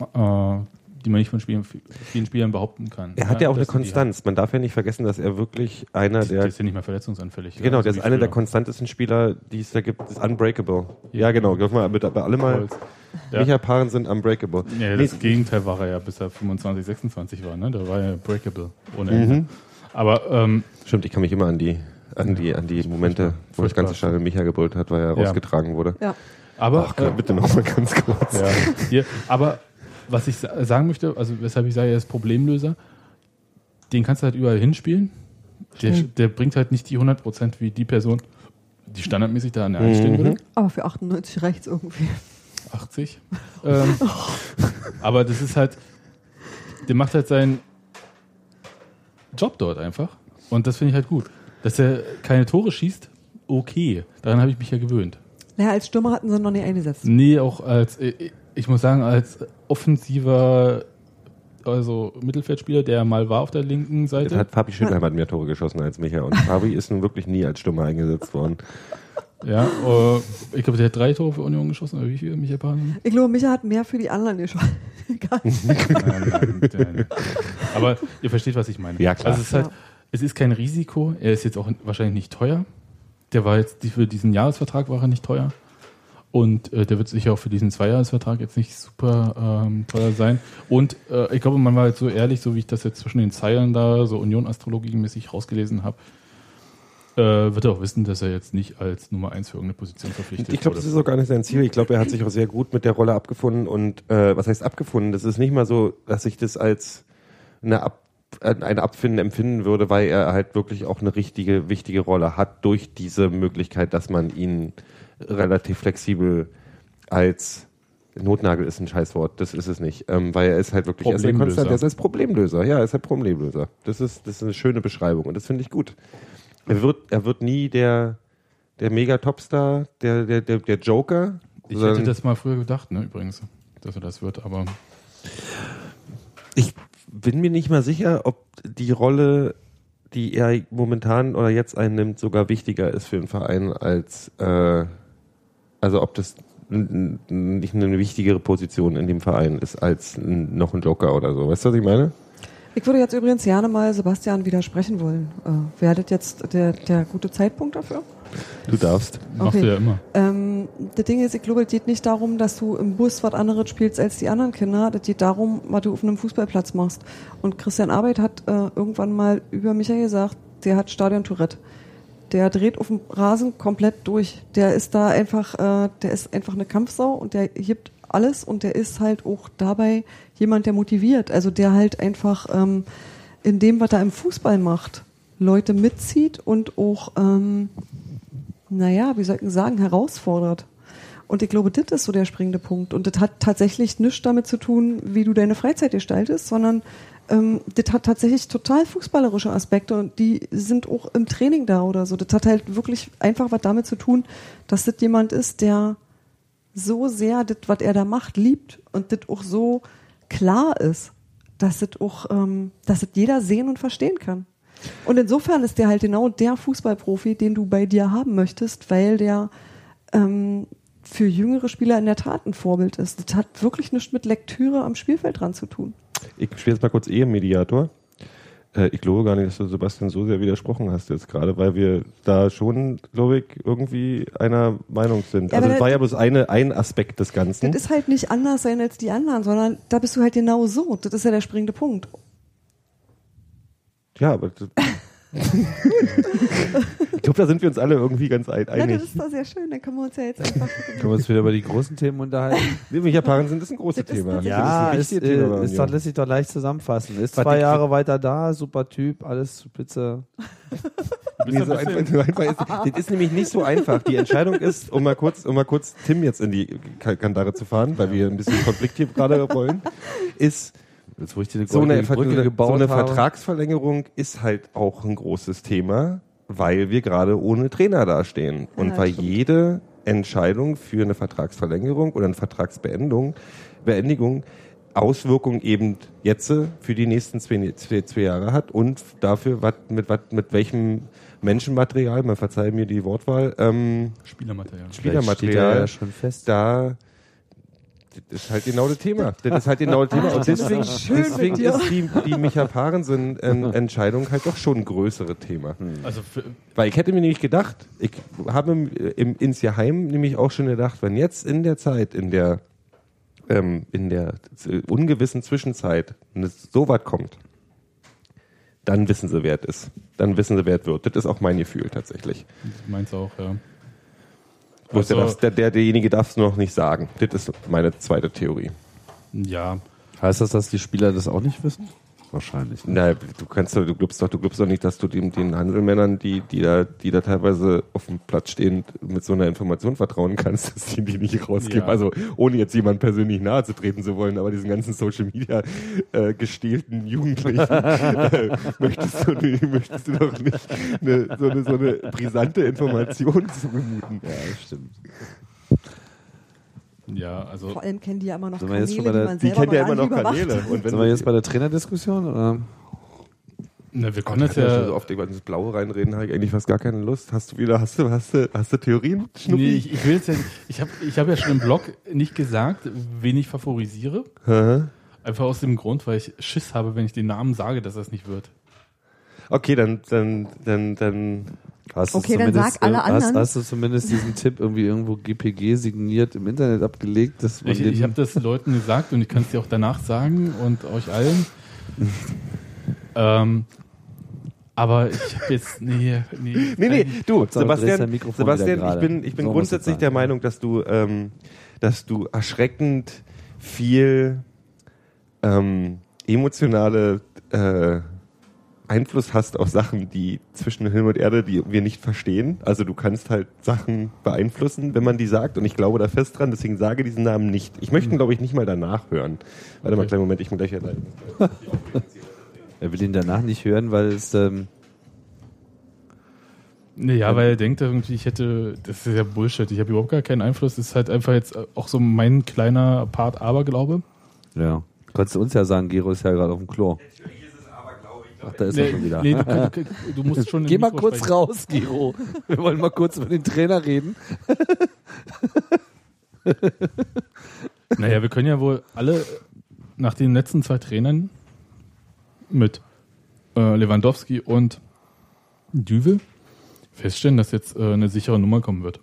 äh, die man nicht von Spielen, vielen Spielern behaupten kann. Er hat ja, auch eine Konstanz. Man darf ja nicht vergessen, dass er wirklich einer. Der der ist ja nicht mehr verletzungsanfällig. Genau, ja, der ist einer der konstantesten Spieler, die es da gibt. Das ist unbreakable. Ja, Ja. genau. Dürfen wir mit, bei alle mal. Ja. Micha Paaren sind unbreakable. Ja, Nee, das Gegenteil war er ja, bis er 25, 26 war. Ne? Da war er breakable ohne Mhm. Ende. Aber ähm, Stimmt, ich kann mich immer an die, an die, an die Momente, wo das ganze Stadion Micha gebrüllt hat, weil er Ja. rausgetragen wurde. Ja. Aber Ach, Gott, bitte noch mal ganz kurz. Ja, hier, aber was ich sa- sagen möchte, also weshalb ich sage, er ist Problemlöser, den kannst du halt überall hinspielen. Der, der bringt halt nicht die 100% wie die Person, die standardmäßig da an der 1 stehen würde. Aber für 98 reicht's irgendwie. 80. Ähm, aber das ist halt, der macht halt seinen Job dort einfach. Und das finde ich halt gut. Dass er keine Tore schießt, okay. Daran habe ich mich ja gewöhnt. Naja, als Stürmer hatten sie noch nie eingesetzt. Nee, auch als, äh, ich muss sagen, als offensiver, also Mittelfeldspieler, der mal war auf der linken Jetzt Seite. hat Fabi Schindler hat mehr Tore geschossen als Micha. Und Fabi ist nun wirklich nie als Stürmer eingesetzt worden. Ja, äh, ich glaube, der hat drei Tore für Union geschossen, oder wie viel, Michael Pahren? Ich glaube, Micha hat mehr für die anderen geschossen. Nein, nein, nein. Aber ihr versteht, was ich meine. Ja, klar. Also es ist halt, Ja. es ist kein Risiko. Er ist jetzt auch wahrscheinlich nicht teuer. Der war jetzt, für diesen Jahresvertrag war er nicht teuer. Und äh, der wird sicher auch für diesen Zweijahresvertrag jetzt nicht super ähm, teuer sein. Und äh, ich glaube, man war jetzt so ehrlich, so wie ich das jetzt zwischen den Zeilen da, so Union-Astrologie-mäßig rausgelesen habe, äh, wird er auch wissen, dass er jetzt nicht als Nummer eins für irgendeine Position verpflichtet Ich glaube, das ist auch gar nicht sein Ziel. Ich glaube, er hat sich auch sehr gut mit der Rolle abgefunden. Und äh, was heißt abgefunden? Das ist nicht mal so, dass ich das als eine Ab ein Abfinden empfinden würde, weil er halt wirklich auch eine richtige, wichtige Rolle hat durch diese Möglichkeit, dass man ihn relativ flexibel als Notnagel ist ein Scheißwort, das ist es nicht. Ähm, weil er ist halt wirklich er ist Problemlöser. Konstant, er ist als Problemlöser. Ja, er ist halt Problemlöser. Das ist, das ist eine schöne Beschreibung und das finde ich gut. Er wird, er wird nie der, der Mega-Topstar, der, der, der, der Joker. Ich hätte das mal früher gedacht, ne, übrigens, dass er das wird, aber Ich bin mir nicht mal sicher, ob die Rolle, die er momentan oder jetzt einnimmt, sogar wichtiger ist für den Verein als, äh, also ob das nicht eine wichtigere Position in dem Verein ist als noch ein Joker oder so. Weißt du, was ich meine? Ich würde jetzt übrigens gerne mal Sebastian widersprechen wollen. Äh, das jetzt der, der gute Zeitpunkt dafür? Du darfst. Okay. er ja immer. Ähm, das Ding ist, ich glaube, es geht nicht darum, dass du im Bus was anderes spielst als die anderen Kinder. Das geht darum, was du auf einem Fußballplatz machst. Und Christian Arbeit hat äh, irgendwann mal über Michael gesagt, der hat Stadion Tourette. Der dreht auf dem Rasen komplett durch. Der ist da einfach, äh, der ist einfach eine Kampfsau und der gibt alles und der ist halt auch dabei jemand, der motiviert. Also der halt einfach ähm, in dem, was er im Fußball macht, Leute mitzieht und auch ähm, naja, wie soll ich sagen, herausfordert. Und ich glaube, das ist so der springende Punkt. Und das hat tatsächlich nichts damit zu tun, wie du deine Freizeit gestaltest, sondern ähm, das hat tatsächlich total fußballerische Aspekte und die sind auch im Training da oder so. Das hat halt wirklich einfach was damit zu tun, dass das jemand ist, der so sehr das, was er da macht, liebt und das auch so klar ist, dass das auch, ähm, dass das jeder sehen und verstehen kann. Und insofern ist der halt genau der Fußballprofi, den du bei dir haben möchtest, weil der ähm, für jüngere Spieler in der Tat ein Vorbild ist. Das hat wirklich nichts mit Lektüre am Spielfeld dran zu tun. Ich spiele jetzt mal kurz Ehemediator. Äh, ich glaube gar nicht, dass du Sebastian so sehr widersprochen hast jetzt gerade, weil wir da schon, glaube ich, irgendwie einer Meinung sind. Ja, also das- war ja bloß eine, ein Aspekt des Ganzen. Das ist halt nicht anders sein als die anderen, sondern da bist du halt genau so. Das ist ja der springende Punkt. Ja, aber ich glaube, da sind wir uns alle irgendwie ganz ein- Ja, einig. das ist doch sehr schön. Dann können wir uns ja jetzt einfach. Können wir uns wieder über die großen Themen unterhalten? (laughs) Wir mit Japaner sind das ein großes Das Thema. ja, das ist, ist Thema äh, ist Union. doch, lässt sich doch leicht zusammenfassen. Ist Was zwei Jahre weiter da, super Typ, alles spitze. Nee, so einfach, so einfach ist, das ist nämlich nicht so einfach. Die Entscheidung ist, um mal kurz, um mal kurz Tim jetzt in die Ka- Kandare zu fahren, weil wir ein bisschen Konflikt hier gerade wollen, ist Jetzt, wo ich dir eine so eine, Brücke so gebaut eine habe. Vertragsverlängerung ist halt auch ein großes Thema, weil wir gerade ohne Trainer dastehen. Und Ja, weil stimmt. jede Entscheidung für eine Vertragsverlängerung oder eine Vertragsbeendigung Beendigung Auswirkungen eben jetzt für die nächsten zwei, zwei, zwei Jahre hat und dafür, wat, mit, wat, mit welchem Menschenmaterial, man verzeihe mir die Wortwahl, ähm, Spielermaterial. Er Spielermaterial ja schon fest. da Das ist halt genau das Thema. Das ist halt genau das Thema. Und (laughs) deswegen, deswegen ist die, die Micha Parensen-Entscheidung halt doch schon ein größere Thema. Also für, Weil ich hätte mir nämlich gedacht, ich habe im, im Insjaheim nämlich auch schon gedacht, wenn jetzt in der Zeit, in der ähm, in der ungewissen Zwischenzeit so weit kommt, dann wissen sie, wer es ist. Dann wissen sie, wer es wird. Das ist auch mein Gefühl tatsächlich. meins auch, ja. Der, Also- darf's- der, der, derjenige darf es nur noch nicht sagen. Das ist meine zweite Theorie. Ja, Heißt das, dass die Spieler das auch nicht wissen? Wahrscheinlich. Ne? Na, du kannst doch, du glaubst doch, du glaubst doch nicht, dass du dem, den Handelmännern, die, die da, die da teilweise auf dem Platz stehen, mit so einer Information vertrauen kannst, (laughs) dass die die nicht rausgeben. Ja. Also, ohne jetzt jemand persönlich nahe zu treten zu wollen, aber diesen ganzen Social Media, äh, gestählten Jugendlichen, (laughs) äh, möchtest du, möchtest du doch nicht eine, so eine, so eine brisante Information zumuten. Ja, das stimmt. Ja, also Vor allem kennen die ja immer noch Kanäle, die man Die selber kennt ja immer noch Kanäle. Und wenn Sind wir jetzt bei der Trainerdiskussion? Oder? na, wir können kann ja schon ja. so oft über das Blaue reinreden, habe ich eigentlich fast gar keine Lust. Hast du wieder, hast du, hast du, hast du Theorien, Schnuppi? Nee, ich, ich will jetzt ja, ich habe ich hab ja schon im Blog nicht gesagt, wen ich favorisiere. Einfach aus dem Grund, weil ich Schiss habe, wenn ich den Namen sage, dass das nicht wird. Okay, dann, dann, dann, dann. Hast du Okay, dann zumindest, sag alle äh, hast, anderen. hast du zumindest diesen (laughs) Tipp irgendwie irgendwo GPG signiert im Internet abgelegt? Dass man Ich, ich habe das Leuten gesagt und ich kann es dir auch danach sagen und euch allen. ähm, aber ich habe jetzt, nee, nee. (laughs) Nee, nee, du, Sebastian, Sebastian, ich bin, ich bin So grundsätzlich der. Meinung, dass du, ähm, dass du erschreckend viel ähm, emotionale äh, Einfluss hast auf Sachen, die zwischen Himmel und Erde, die wir nicht verstehen. Also du kannst halt Sachen beeinflussen, wenn man die sagt. Und ich glaube da fest dran, deswegen sage diesen Namen nicht. Ich möchte ihn, glaube ich, nicht mal danach hören. Warte mal, Okay. kleinen Moment, ich muss gleich wieder (laughs) Er will ihn danach nicht hören, weil es ähm, Nee, ja, weil er denkt irgendwie, ich hätte, das ist ja Bullshit, ich habe überhaupt gar keinen Einfluss, das ist halt einfach jetzt auch so mein kleiner Part Aberglaube. ja. Kannst du uns ja sagen, Gero ist ja gerade auf dem Klo. Ach, da ist er Nee, schon wieder. nee, du, du, musst schon (laughs) Geh mal Mikro kurz sprechen. raus, Gero. Wir wollen mal kurz über den Trainer reden. (laughs) Naja, wir können ja wohl alle nach den letzten zwei Trainern mit äh, Lewandowski und Düvel feststellen, dass jetzt äh, eine sichere Nummer kommen wird.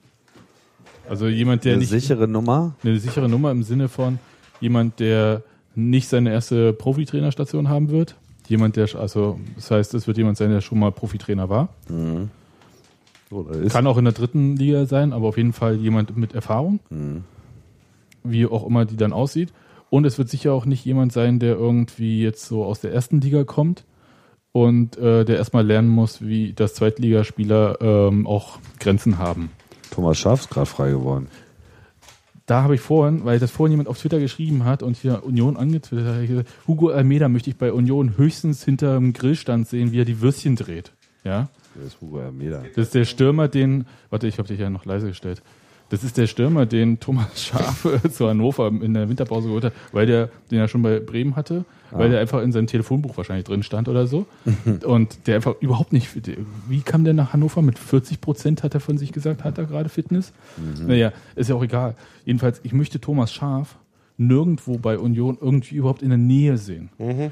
Also jemand, der Eine nicht sichere Nummer. eine sichere Nummer im Sinne von jemand, der nicht seine erste Profitrainerstation haben wird. Jemand, der, also das heißt, es wird jemand sein, der schon mal Profitrainer war. Ist Kann auch in der dritten Liga sein, aber auf jeden Fall jemand mit Erfahrung. Wie auch immer die dann aussieht. Und es wird sicher auch nicht jemand sein, der irgendwie jetzt so aus der ersten Liga kommt und äh, der erstmal lernen muss, wie das Zweitligaspieler ähm, auch Grenzen haben. Thomas Schaaf ist gerade frei geworden. Da habe ich vorhin, weil das vorhin jemand auf Twitter geschrieben hat und hier Union angetwittert hat, gesagt, Hugo Almeida möchte ich bei Union höchstens hinterm Grillstand sehen, wie er die Würstchen dreht. Ja, Der ist Hugo Almeida. das ist der Stürmer, den, warte, ich habe dich ja noch leise gestellt. Das ist der Stürmer, den Thomas Schaaf (laughs) zu Hannover in der Winterpause geholt hat, weil der, den er schon bei Bremen hatte, weil der einfach in seinem Telefonbuch wahrscheinlich drin stand oder so. und der einfach überhaupt nicht, wie kam der nach Hannover? Mit 40 Prozent hat er von sich gesagt, hat er gerade Fitness? Naja, ist ja auch egal. Jedenfalls, ich möchte Thomas Schaaf nirgendwo bei Union irgendwie überhaupt in der Nähe sehen.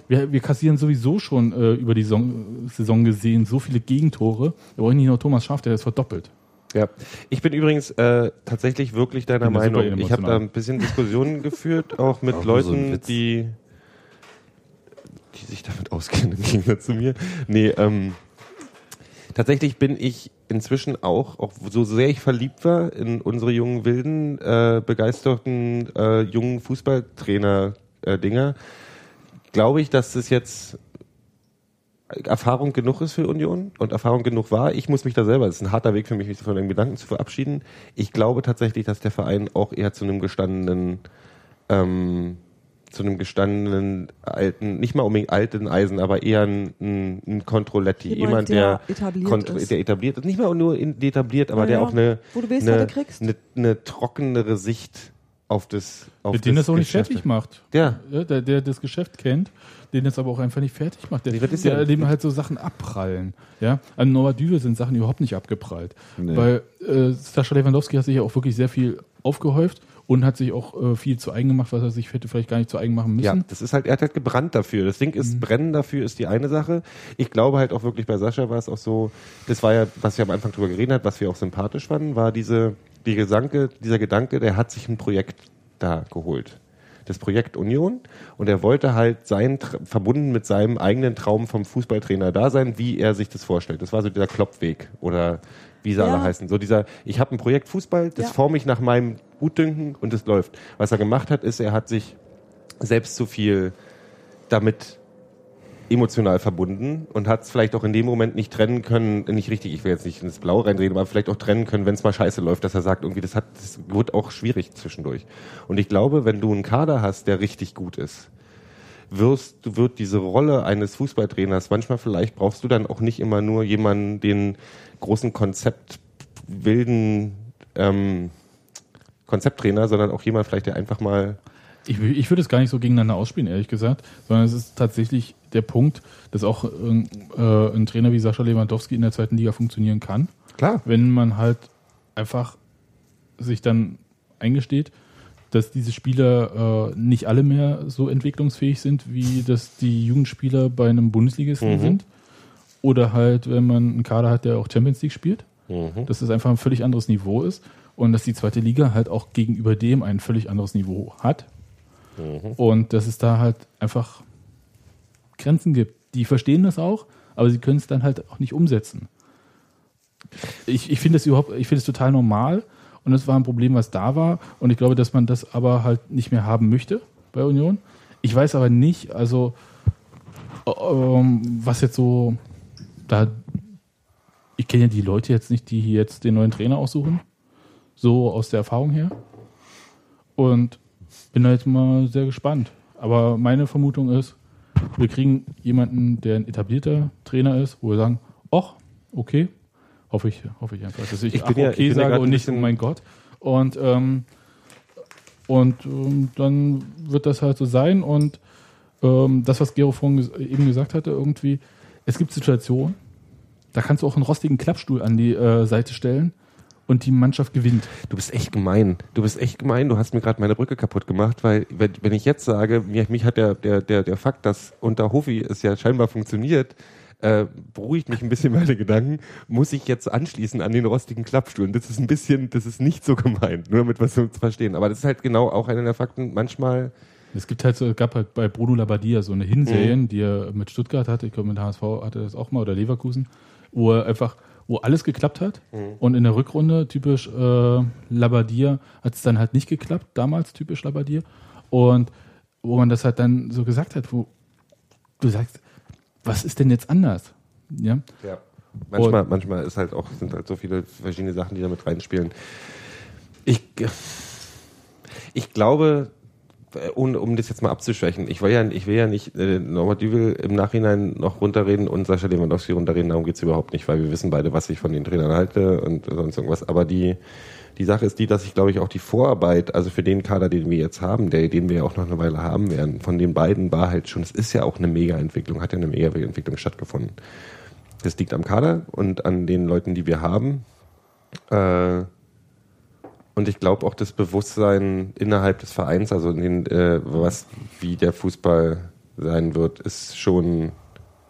Wir, wir kassieren sowieso schon äh, über die Saison, Saison gesehen so viele Gegentore. Da brauche ich nicht noch Thomas Schaaf, der ist verdoppelt. Ja, ich bin übrigens äh, tatsächlich wirklich deiner Meinung. Ich habe da ein bisschen Diskussionen (laughs) geführt, auch mit Auch so Leuten, Witz. die, die sich damit auskennen im Gegensatz zu mir. Nee, ähm, tatsächlich bin ich inzwischen auch, auch so sehr ich verliebt war in unsere jungen wilden, äh, begeisterten äh, jungen Fußballtrainer-Dinger, glaube ich, dass es jetzt Erfahrung genug ist für Union und Erfahrung genug war. Ich muss mich da selber, das ist ein harter Weg für mich, mich von dem Gedanken zu verabschieden. Ich glaube tatsächlich, dass der Verein auch eher zu einem gestandenen, ähm, zu einem gestandenen alten, nicht mal unbedingt alten Eisen, aber eher ein, ein, ein Controletti, Jemand, jemand, der, der etabliert kontro- ist. der etabliert ist, nicht mal nur in, etabliert, aber Ja, der auch eine, eine, eine, eine trockenere Sicht auf das auf Mit dem das auch nicht Geschäft. fertig macht. Ja. Ja, der, der das Geschäft kennt, den das aber auch einfach nicht fertig macht. Der, Nee, das der, ja- dem halt so Sachen abprallen. Ja, an Norbert Düvel sind Sachen überhaupt nicht abgeprallt. Nee. Weil äh, Sascha Lewandowski hat sich ja auch wirklich sehr viel aufgehäuft und hat sich auch äh, viel zu eigen gemacht, was er sich hätte vielleicht gar nicht zu eigen machen müssen. Ja, das ist halt, er hat halt gebrannt dafür. Das Ding Mhm. ist, brennen dafür ist die eine Sache. Ich glaube halt auch wirklich bei Sascha war es auch so, das war ja, was wir am Anfang drüber geredet hat, was wir auch sympathisch fanden, war diese, die Gedanke, dieser Gedanke, der hat sich ein Projekt da geholt. Das Projekt Union und er wollte halt sein, verbunden mit seinem eigenen Traum vom Fußballtrainer da sein, wie er sich das vorstellt. Das war so dieser Kloppweg oder wie sie Ja. alle heißen. So dieser, ich habe ein Projekt Fußball, das Ja. forme ich nach meinem Gutdünken und es läuft. Was er gemacht hat, ist, er hat sich selbst zu viel damit emotional verbunden und hat es vielleicht auch in dem Moment nicht trennen können, nicht richtig, ich will jetzt nicht ins Blau reinreden, aber vielleicht auch trennen können, wenn es mal scheiße läuft, dass er sagt, irgendwie, das hat, das wird auch schwierig zwischendurch. Und ich glaube, wenn du einen Kader hast, der richtig gut ist, wirst, wird diese Rolle eines Fußballtrainers, manchmal vielleicht brauchst du dann auch nicht immer nur jemanden, den großen Konzept, wilden ähm, Konzepttrainer, sondern auch jemand vielleicht, der einfach mal Ich, ich würde es gar nicht so gegeneinander ausspielen, ehrlich gesagt, sondern es ist tatsächlich der Punkt, dass auch äh, äh, ein Trainer wie Sascha Lewandowski in der zweiten Liga funktionieren kann, klar, wenn man halt einfach sich dann eingesteht, dass diese Spieler äh, nicht alle mehr so entwicklungsfähig sind, wie das die Jugendspieler bei einem Bundesligisten Mhm. sind. Oder halt, wenn man einen Kader hat, der auch Champions League spielt, Mhm. dass es einfach ein völlig anderes Niveau ist und dass die zweite Liga halt auch gegenüber dem ein völlig anderes Niveau hat. Mhm. Und dass es da halt einfach Grenzen gibt. Die verstehen das auch, aber sie können es dann halt auch nicht umsetzen. Ich, ich finde es überhaupt, ich finde es total normal und es war ein Problem, was da war. Und ich glaube, dass man das aber halt nicht mehr haben möchte bei Union. Ich weiß aber nicht, also ähm, was jetzt so da. Ich kenne ja die Leute jetzt nicht, die jetzt den neuen Trainer aussuchen. So aus der Erfahrung her. Und bin da jetzt mal sehr gespannt. Aber meine Vermutung ist, wir kriegen jemanden, der ein etablierter Trainer ist, wo wir sagen, ach, okay, hoffe ich, hoffe ich einfach, dass ich, Ich ach, bin ja- okay ich ja sage grad und nicht, oh mein Gott. Und, ähm, und ähm, dann wird das halt so sein. Und ähm, das, was Gero vorhin ges eben gesagt hatte, irgendwie, es gibt Situationen, da kannst du auch einen rostigen Klappstuhl an die äh, Seite stellen und die Mannschaft gewinnt. Du bist echt gemein. Du bist echt gemein. Du hast mir gerade meine Brücke kaputt gemacht, weil wenn, wenn ich jetzt sage, mir, mich hat der, der, der, der Fakt, dass unter Hofi es ja scheinbar funktioniert, äh, beruhigt mich ein bisschen (laughs) meine Gedanken, muss ich jetzt anschließen an den rostigen Klappstuhl. Und Das ist ein bisschen, das ist nicht so gemeint, nur damit wir es verstehen. Aber das ist halt genau auch einer der Fakten. Manchmal, Es gibt halt so, es gab halt bei Bruno Labbadia so eine Hinserien, die er mit Stuttgart hatte, ich glaube mit HSV hatte er das auch mal oder Leverkusen, wo er einfach, wo alles geklappt hat und in der Rückrunde typisch äh, Labbadia hat es dann halt nicht geklappt, damals typisch Labbadia und wo man das halt dann so gesagt hat, wo du sagst, was ist denn jetzt anders? Ja, ja. Manchmal, manchmal ist halt auch, sind halt so viele verschiedene Sachen, die da mit reinspielen. Ich, ich glaube, äh, um, das jetzt mal abzuschwächen, ich will ja, ich will ja nicht äh, Norbert Düvel im Nachhinein noch runterreden und Sascha Lewandowski runterreden, darum geht's überhaupt nicht, weil wir wissen beide, was ich von den Trainern halte und sonst irgendwas. Aber die, die Sache ist die, dass ich glaube ich auch die Vorarbeit, also für den Kader, den wir jetzt haben, der, den wir ja auch noch eine Weile haben werden, von den beiden war halt schon, es ist ja auch eine Mega-Entwicklung, hat ja eine Mega-Entwicklung stattgefunden. Das liegt am Kader und an den Leuten, die wir haben. Äh, und ich glaube auch das Bewusstsein innerhalb des Vereins, also in den, äh, was wie der Fußball sein wird, ist schon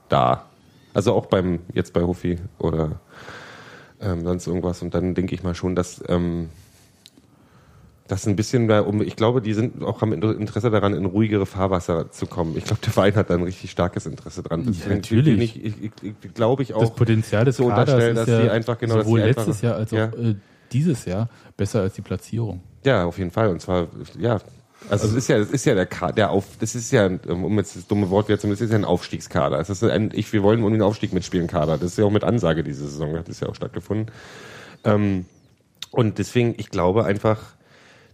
da. Also auch beim jetzt bei Hofi oder ähm, sonst irgendwas. Und dann denke ich mal schon, dass ähm, das ein bisschen mehr um. Ich glaube, die sind auch haben Interesse daran, in ruhigere Fahrwasser zu kommen. Ich glaube, der Verein hat da ein richtig starkes Interesse dran. Das Ja, natürlich. Ich, ich, ich, glaube ich auch. das Potenzial des zu Kaders unterstellen, dass die einfach genau, sowohl die einfach- letztes Jahr als auch Ja. äh, dieses Jahr besser als die Platzierung. Ja, auf jeden Fall. Und zwar, ja. Also, es ist ja, es ist ja der Kader, der auf, das ist ja, um jetzt das dumme Wort wieder zu das ist ja ein Aufstiegskader. Es ist ein, ich, wir wollen um den Aufstieg mitspielen Kader. Das ist ja auch mit Ansage diese Saison, hat das ja auch stattgefunden. Ähm, und deswegen, ich glaube einfach,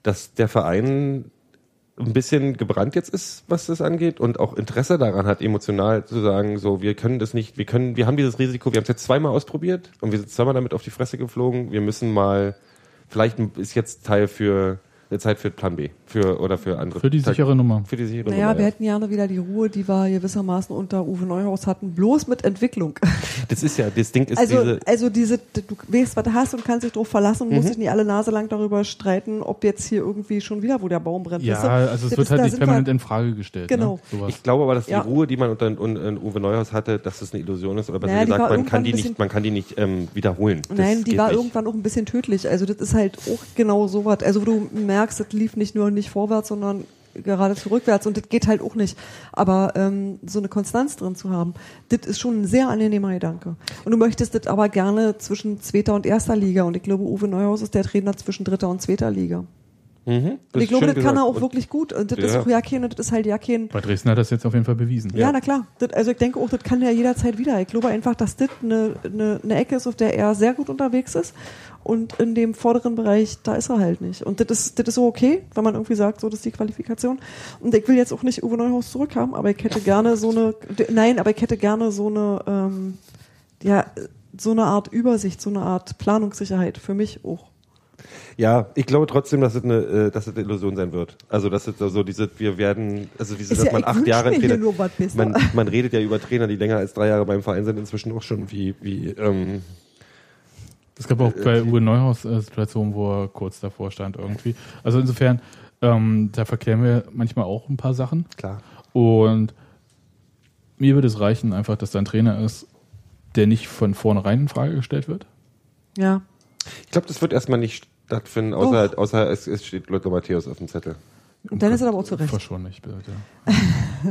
dass der Verein ein bisschen gebrannt jetzt ist, was das angeht und auch Interesse daran hat, emotional zu sagen, so, wir können das nicht, wir können, wir haben dieses Risiko, wir haben es jetzt zweimal ausprobiert und wir sind zweimal damit auf die Fresse geflogen, wir müssen mal, vielleicht ist jetzt Teil für, Zeit für Plan B. Für, oder für andere. Für die sichere Nummer. Für die sichere Naja, Nummer. wir ja. hätten gerne wieder die Ruhe, die wir gewissermaßen unter Uwe Neuhaus hatten, bloß mit Entwicklung. Das ist ja, das Ding ist Also, diese. also diese, du weißt, was du hast und kannst dich drauf verlassen und Mhm. musst dich nicht alle Nase lang darüber streiten, ob jetzt hier irgendwie schon wieder, wo der Baum brennt. Ja, weißt du? also es Das wird halt nicht permanent wir- in Frage gestellt. Genau. Ne? Sowas. Ich glaube aber, dass Ja. die Ruhe, die man unter, unter, unter Uwe Neuhaus hatte, dass das eine Illusion ist. Oder besser Naja, gesagt, man kann die nicht, man kann die nicht ähm, wiederholen. Das Nein, die war nicht. irgendwann auch ein bisschen tödlich. Also das ist halt auch genau so was. Also wo du merkst, das lief nicht nur nicht vorwärts, sondern geradezu rückwärts und das geht halt auch nicht. Aber ähm, so eine Konstanz drin zu haben, das ist schon ein sehr angenehmer Gedanke. Und du möchtest das aber gerne zwischen zweiter und erster Liga. Und ich glaube, Uwe Neuhaus ist der Trainer zwischen dritter und zweiter Liga. Mhm, Und ich glaube, das kann er auch Und wirklich gut. Und das Ja. ist auch ja kein, das ist halt ja kein Bei Dresden hat das jetzt auf jeden Fall bewiesen. ja, na klar. Das, also ich denke auch, das kann er jederzeit wieder. Ich glaube einfach, dass das eine, eine, eine Ecke ist, auf der er sehr gut unterwegs ist. Und in dem vorderen Bereich, da ist er halt nicht. Und das ist, das ist so okay, wenn man irgendwie sagt, so, das ist die Qualifikation. Und ich will jetzt auch nicht Uwe Neuhaus zurückhaben, aber ich hätte gerne so eine, nein, aber ich hätte gerne so eine, ähm, ja, so eine Art Übersicht, so eine Art Planungssicherheit für mich auch. Ja, ich glaube trotzdem, dass es eine, äh, dass es eine Illusion sein wird. Also, dass es so diese, wir werden, also diese, dass ja- man acht Jahre Trainer, man, (laughs) man redet ja über Trainer, die länger als drei Jahre beim Verein sind, inzwischen auch schon wie, wie, ähm, Es gab auch bei Uwe Neuhaus äh, Situationen, wo er kurz davor stand irgendwie. Also insofern, ähm, da verkehren wir manchmal auch ein paar Sachen. klar. Und mir würde es reichen, einfach, dass da ein Trainer ist, der nicht von vornherein in Frage gestellt wird. Ja. Ich glaube, das wird erstmal nicht stattfinden, außer, außer es, es steht Lothar Matthäus auf dem Zettel. Und dann ist er aber auch zu Recht. Verschon nicht, bitte. (laughs)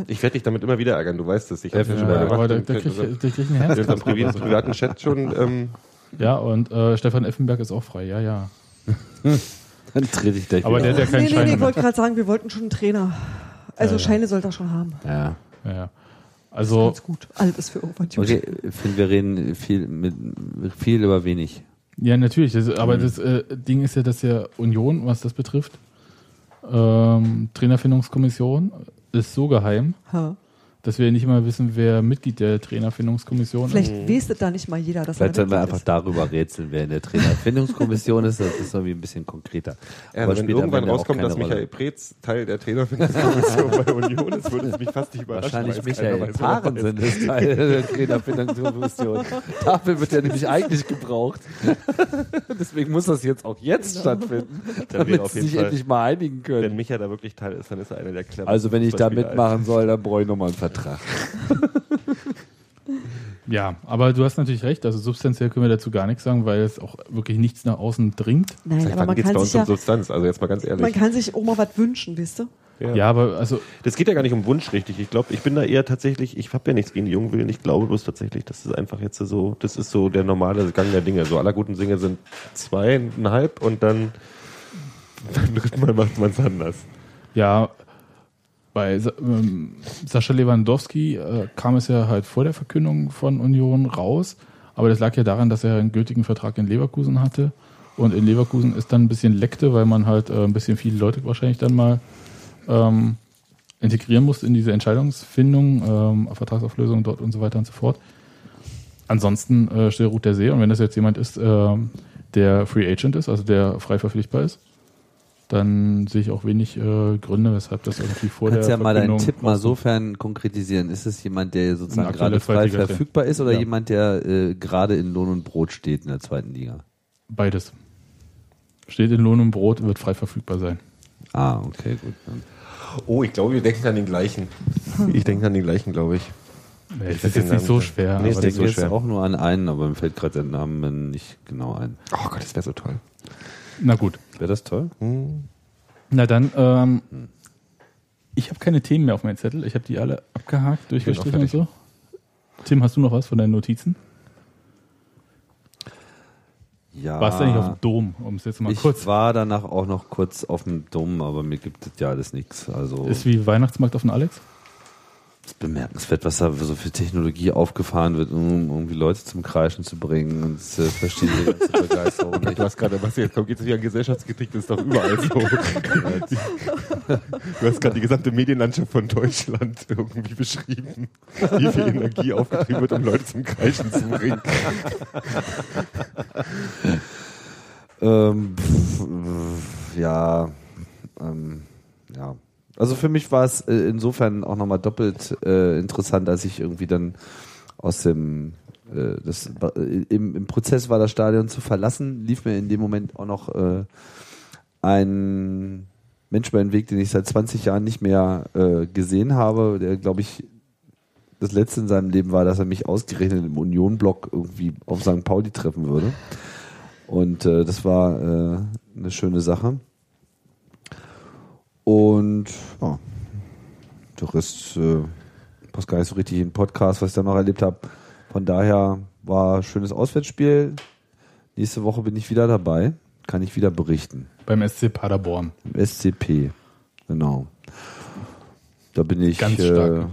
Ich werde dich damit immer wieder ärgern, du weißt es. Ich habe Ja, ja schon mal Ja, gemacht. aber da, da krieg ich, also, da krieg ich einen in Herz. unserem privaten, privaten Chat schon, ähm, Ja, und äh, Stefan Effenberg ist auch frei, ja, ja. (laughs) Dann trete ich gleich Aber wieder der, der auf. keinen nee, nee, Schein nee, ich mehr. wollte gerade sagen, wir wollten schon einen Trainer. Also Ja, ja. Scheine sollte er schon haben. Ja. Ja, ja. Also, Ganz gut. Alles ist für gut. Okay, ich finde, wir reden viel, mit, viel über wenig. Ja, natürlich. Das, Mhm. aber das äh, Ding ist ja, dass ja Union, was das betrifft, ähm, Trainerfindungskommission ist so geheim, Ha. Dass wir nicht mal wissen, wer Mitglied der Trainerfindungskommission Vielleicht ist. weiß das da nicht mal jeder, dass Vielleicht sollten wir einfach darüber rätseln, wer in der Trainerfindungskommission ist. Das ist irgendwie ein bisschen konkreter. Ja, Aber wenn irgendwann rauskommt, dass Rolle. Michael Preetz Teil der Trainerfindungskommission bei Union ist, würde es mich fast nicht überraschen. Wahrscheinlich es Michael ist. Parensen ist Teil der Trainerfindungskommission. (laughs) Dafür wird er nämlich eigentlich gebraucht. (laughs) Deswegen muss das jetzt auch jetzt stattfinden, Dann damit sie sich Fall- endlich mal einigen Wenn können. Micha da wirklich Teil ist, dann ist er einer der clever. Also wenn ich da mitmachen soll, dann brauche ich nochmal einen Vertrag. (laughs) Ja, aber du hast natürlich recht. Also substanziell können wir dazu gar nichts sagen, weil es auch wirklich nichts nach außen dringt. Nein, Seit aber man geht's kann, bei sich uns um ja, Substanz? Also jetzt mal ganz ehrlich. man kann sich auch mal was wünschen, wisst ihr? Ja, aber also Das geht ja gar nicht um Wunsch, richtig. Ich glaube, ich bin da eher tatsächlich, ich habe ja nichts gegen die Jungwillen. Ich glaube bloß tatsächlich, das ist einfach jetzt so, das ist so der normale Gang der Dinge. So aller guten Dinge sind zweieinhalb und dann beim dritten Mal macht man es anders. Ja, bei ähm, Sascha Lewandowski äh, kam es ja halt vor der Verkündung von Union raus, aber das lag ja daran, dass er einen gültigen Vertrag in Leverkusen hatte und in Leverkusen ist dann ein bisschen leckte, weil man halt äh, ein bisschen viele Leute wahrscheinlich dann mal ähm, integrieren musste in diese Entscheidungsfindung, ähm, Vertragsauflösung dort und so weiter und so fort. Ansonsten äh, still ruht der See und wenn das jetzt jemand ist, ähm, der Free Agent ist, also der frei verpflichtbar ist, dann sehe ich auch wenig äh, Gründe, weshalb das irgendwie vor Kannst der ja mal deinen Tipp mal sofern konkretisieren. Ist es jemand, der sozusagen gerade frei verfügbar ist oder Ja. jemand, der äh, gerade in Lohn und Brot steht in der zweiten Liga? Beides. Steht in Lohn und Brot, wird frei verfügbar sein. Ah, okay, gut. Dann. Oh, ich glaube, wir denken an den gleichen. Ich denke an den gleichen, glaube ich. Nee, Ich das ist jetzt nicht so schwer. Nee, Ich das, so denke jetzt schwer. auch nur an einen, aber mir fällt gerade der Name nicht genau ein. Oh Gott, das wäre so toll. na gut. Wäre das toll? Na dann, ähm, ich habe keine Themen mehr auf meinem Zettel. Ich habe die alle abgehakt, durchgestrichen und so. Tim, hast du noch was von deinen Notizen? Ja. Warst du eigentlich auf dem Dom, um es jetzt mal ich kurz. war danach auch noch kurz auf dem Dom, aber mir gibt es ja alles nichts. Also Ist wie Weihnachtsmarkt auf dem Alex? Es ist bemerkenswert, was da so viel Technologie aufgefahren wird, um irgendwie Leute zum Kreischen zu bringen. Und ich äh, verstehe die ganze Begeisterung nicht. (laughs) Du hast gerade, was jetzt kommt, geht es wieder an Gesellschaftskritik, das ist doch überall so. (laughs) du hast gerade die gesamte Medienlandschaft von Deutschland irgendwie beschrieben, wie viel Energie aufgetrieben wird, um Leute zum Kreischen zu bringen. Ähm, pff, ja, ähm, ja. Also für mich war es äh, insofern auch nochmal doppelt äh, interessant, als ich irgendwie dann aus dem äh, das, äh, im, im Prozess war, das Stadion zu verlassen, lief mir in dem Moment auch noch äh, ein Mensch über den Weg, den ich seit 20 Jahren nicht mehr äh, gesehen habe, der, glaube ich, das letzte in seinem Leben war, dass er mich ausgerechnet im Union-Block irgendwie auf St. Pauli treffen würde. Und das war eine schöne Sache. Und ja, der Rest äh, passt gar nicht so richtig in den Podcast, was ich da noch erlebt habe. Von daher war ein schönes Auswärtsspiel. Nächste Woche bin ich wieder dabei. Kann ich wieder berichten. Beim SC Paderborn. Im SCP. Genau. Da bin ich, Ganz äh, starke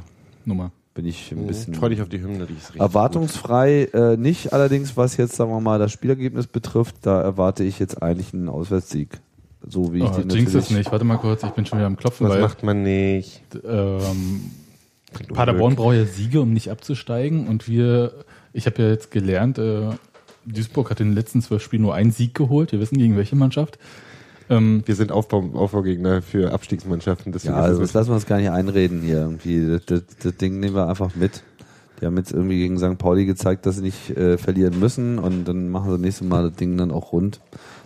Nummer. bin ich ein bisschen Freu dich auf die Hymne, die ist richtig erwartungsfrei äh, nicht. Allerdings, was jetzt, sagen wir mal, das Spielergebnis betrifft, da erwarte ich jetzt eigentlich einen Auswärtssieg. So wie ich Oh, den jinx es nicht. Warte mal kurz, ich bin schon wieder am Klopfen. Das weil macht man nicht. ähm, Paderborn braucht ja Siege, um nicht abzusteigen. Und wir, ich habe ja jetzt gelernt, äh, Duisburg hat in den letzten zwölf Spielen nur einen Sieg geholt. Wir wissen gegen welche Mannschaft. Ähm, Wir sind Aufbau, Aufbaugegner für Abstiegsmannschaften. Deswegen Ja, also das lassen wir uns gar nicht einreden hier irgendwie. Das, das, das Ding nehmen wir einfach mit. Die haben jetzt irgendwie gegen St. Pauli gezeigt, dass sie nicht äh, verlieren müssen und dann machen sie das nächste Mal das Ding dann auch rund.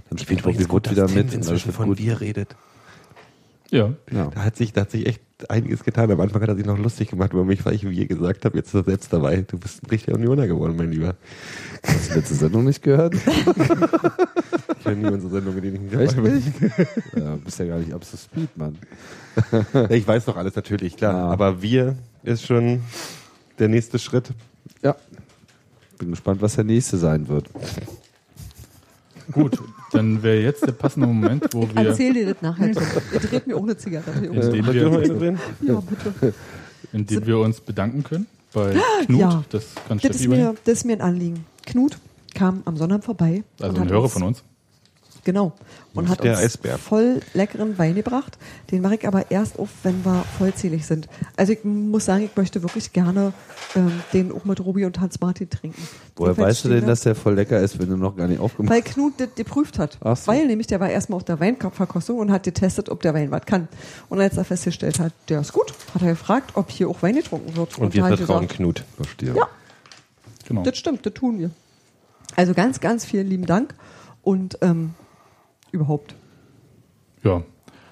Dann spielt Bobby Wood wieder mit. inzwischen von gut. wir redet. ja, Ja. Da hat sich, da hat sich echt einiges getan. Am Anfang hat er sich noch lustig gemacht über mich, weil ich wir gesagt habe. Jetzt ist er selbst dabei. Du bist ein richtiger Unioner geworden, mein Lieber. Hast du die letzte Sendung nicht gehört? (laughs) Ich höre nie unsere Sendung, mit denen ich nicht dabei bin. nicht? (laughs) ja, bist ja gar nicht up to speed, Mann. (laughs) Ja, Ich weiß doch alles natürlich, klar. Ja. Aber wir ist schon der nächste Schritt. Ja. Bin gespannt, was der nächste sein wird. Gut. Dann wäre jetzt der passende Moment, wo wir, Erzähl dir das nachher. Ihr dreht mir auch eine Zigarette. Indem wir, drehen? Ja, bitte. indem wir uns bedanken können bei Knut. Ja. Das kann Das ist, mir, das ist mir ein Anliegen. Knut kam am Sonntag vorbei. Also ein Hörer uns- von uns. Genau. Und hat Der uns Eisbär. voll leckeren Wein gebracht. Den mache ich aber erst auf, wenn wir vollzählig sind. Also ich muss sagen, ich möchte wirklich gerne ähm, den auch mit Robi und Hans Martin trinken. Woher weißt du denn, da- dass der voll lecker ist, wenn du noch gar nicht aufgemacht Weil Knut das geprüft hat. Ach so. Weil nämlich der war erstmal auf der Weinverkostung und hat getestet, ob der Wein was kann. Und als er festgestellt hat, der ist gut, hat er gefragt, ob hier auch Wein getrunken wird. Und wir da hat vertrauen gesagt, Knut. Verstehe. Ja. Genau. Das stimmt, das tun wir. Also ganz, ganz vielen lieben Dank und ähm, überhaupt. Ja.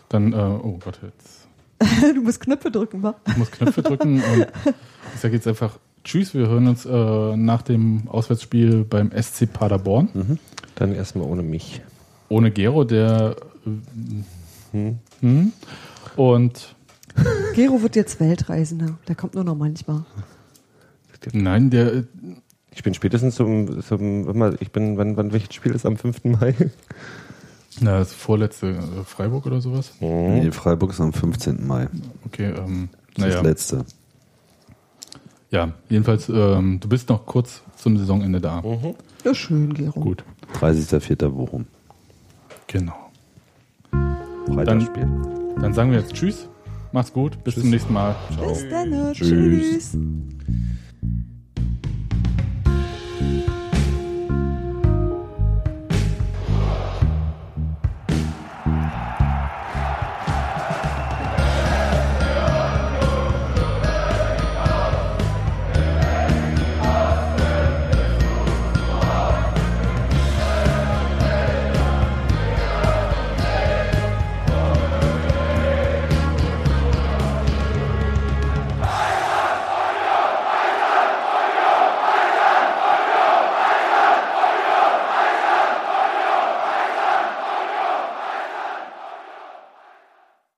Dann, äh, oh Gott, jetzt. (laughs) du musst Knöpfe drücken, wa? Ich muss Knöpfe drücken (laughs) und ich sage jetzt einfach Tschüss. Wir hören uns äh, nach dem Auswärtsspiel beim SC Paderborn. Dann erstmal ohne mich. Ohne Gero, der. Äh, hm. Und (laughs) Gero wird jetzt Weltreisender. Der kommt nur noch manchmal. nein, der. äh, Ich bin spätestens zum, zum warte mal, ich bin, wann, wann welches Spiel ist am 5. Mai? Na, das vorletzte äh, Freiburg oder sowas. Nee, Freiburg ist am 15. Mai. Okay, ähm, Das das letzte. Ja, jedenfalls, ähm, du bist noch kurz zum Saisonende da. Ja, schön, Gero. Gut, 30.04. Bochum. genau. Freitagsspiel. Dann sagen wir jetzt Tschüss. Macht's gut. Bis zum nächsten Mal. Ciao. Bis dann. Tschüss. Tschüss.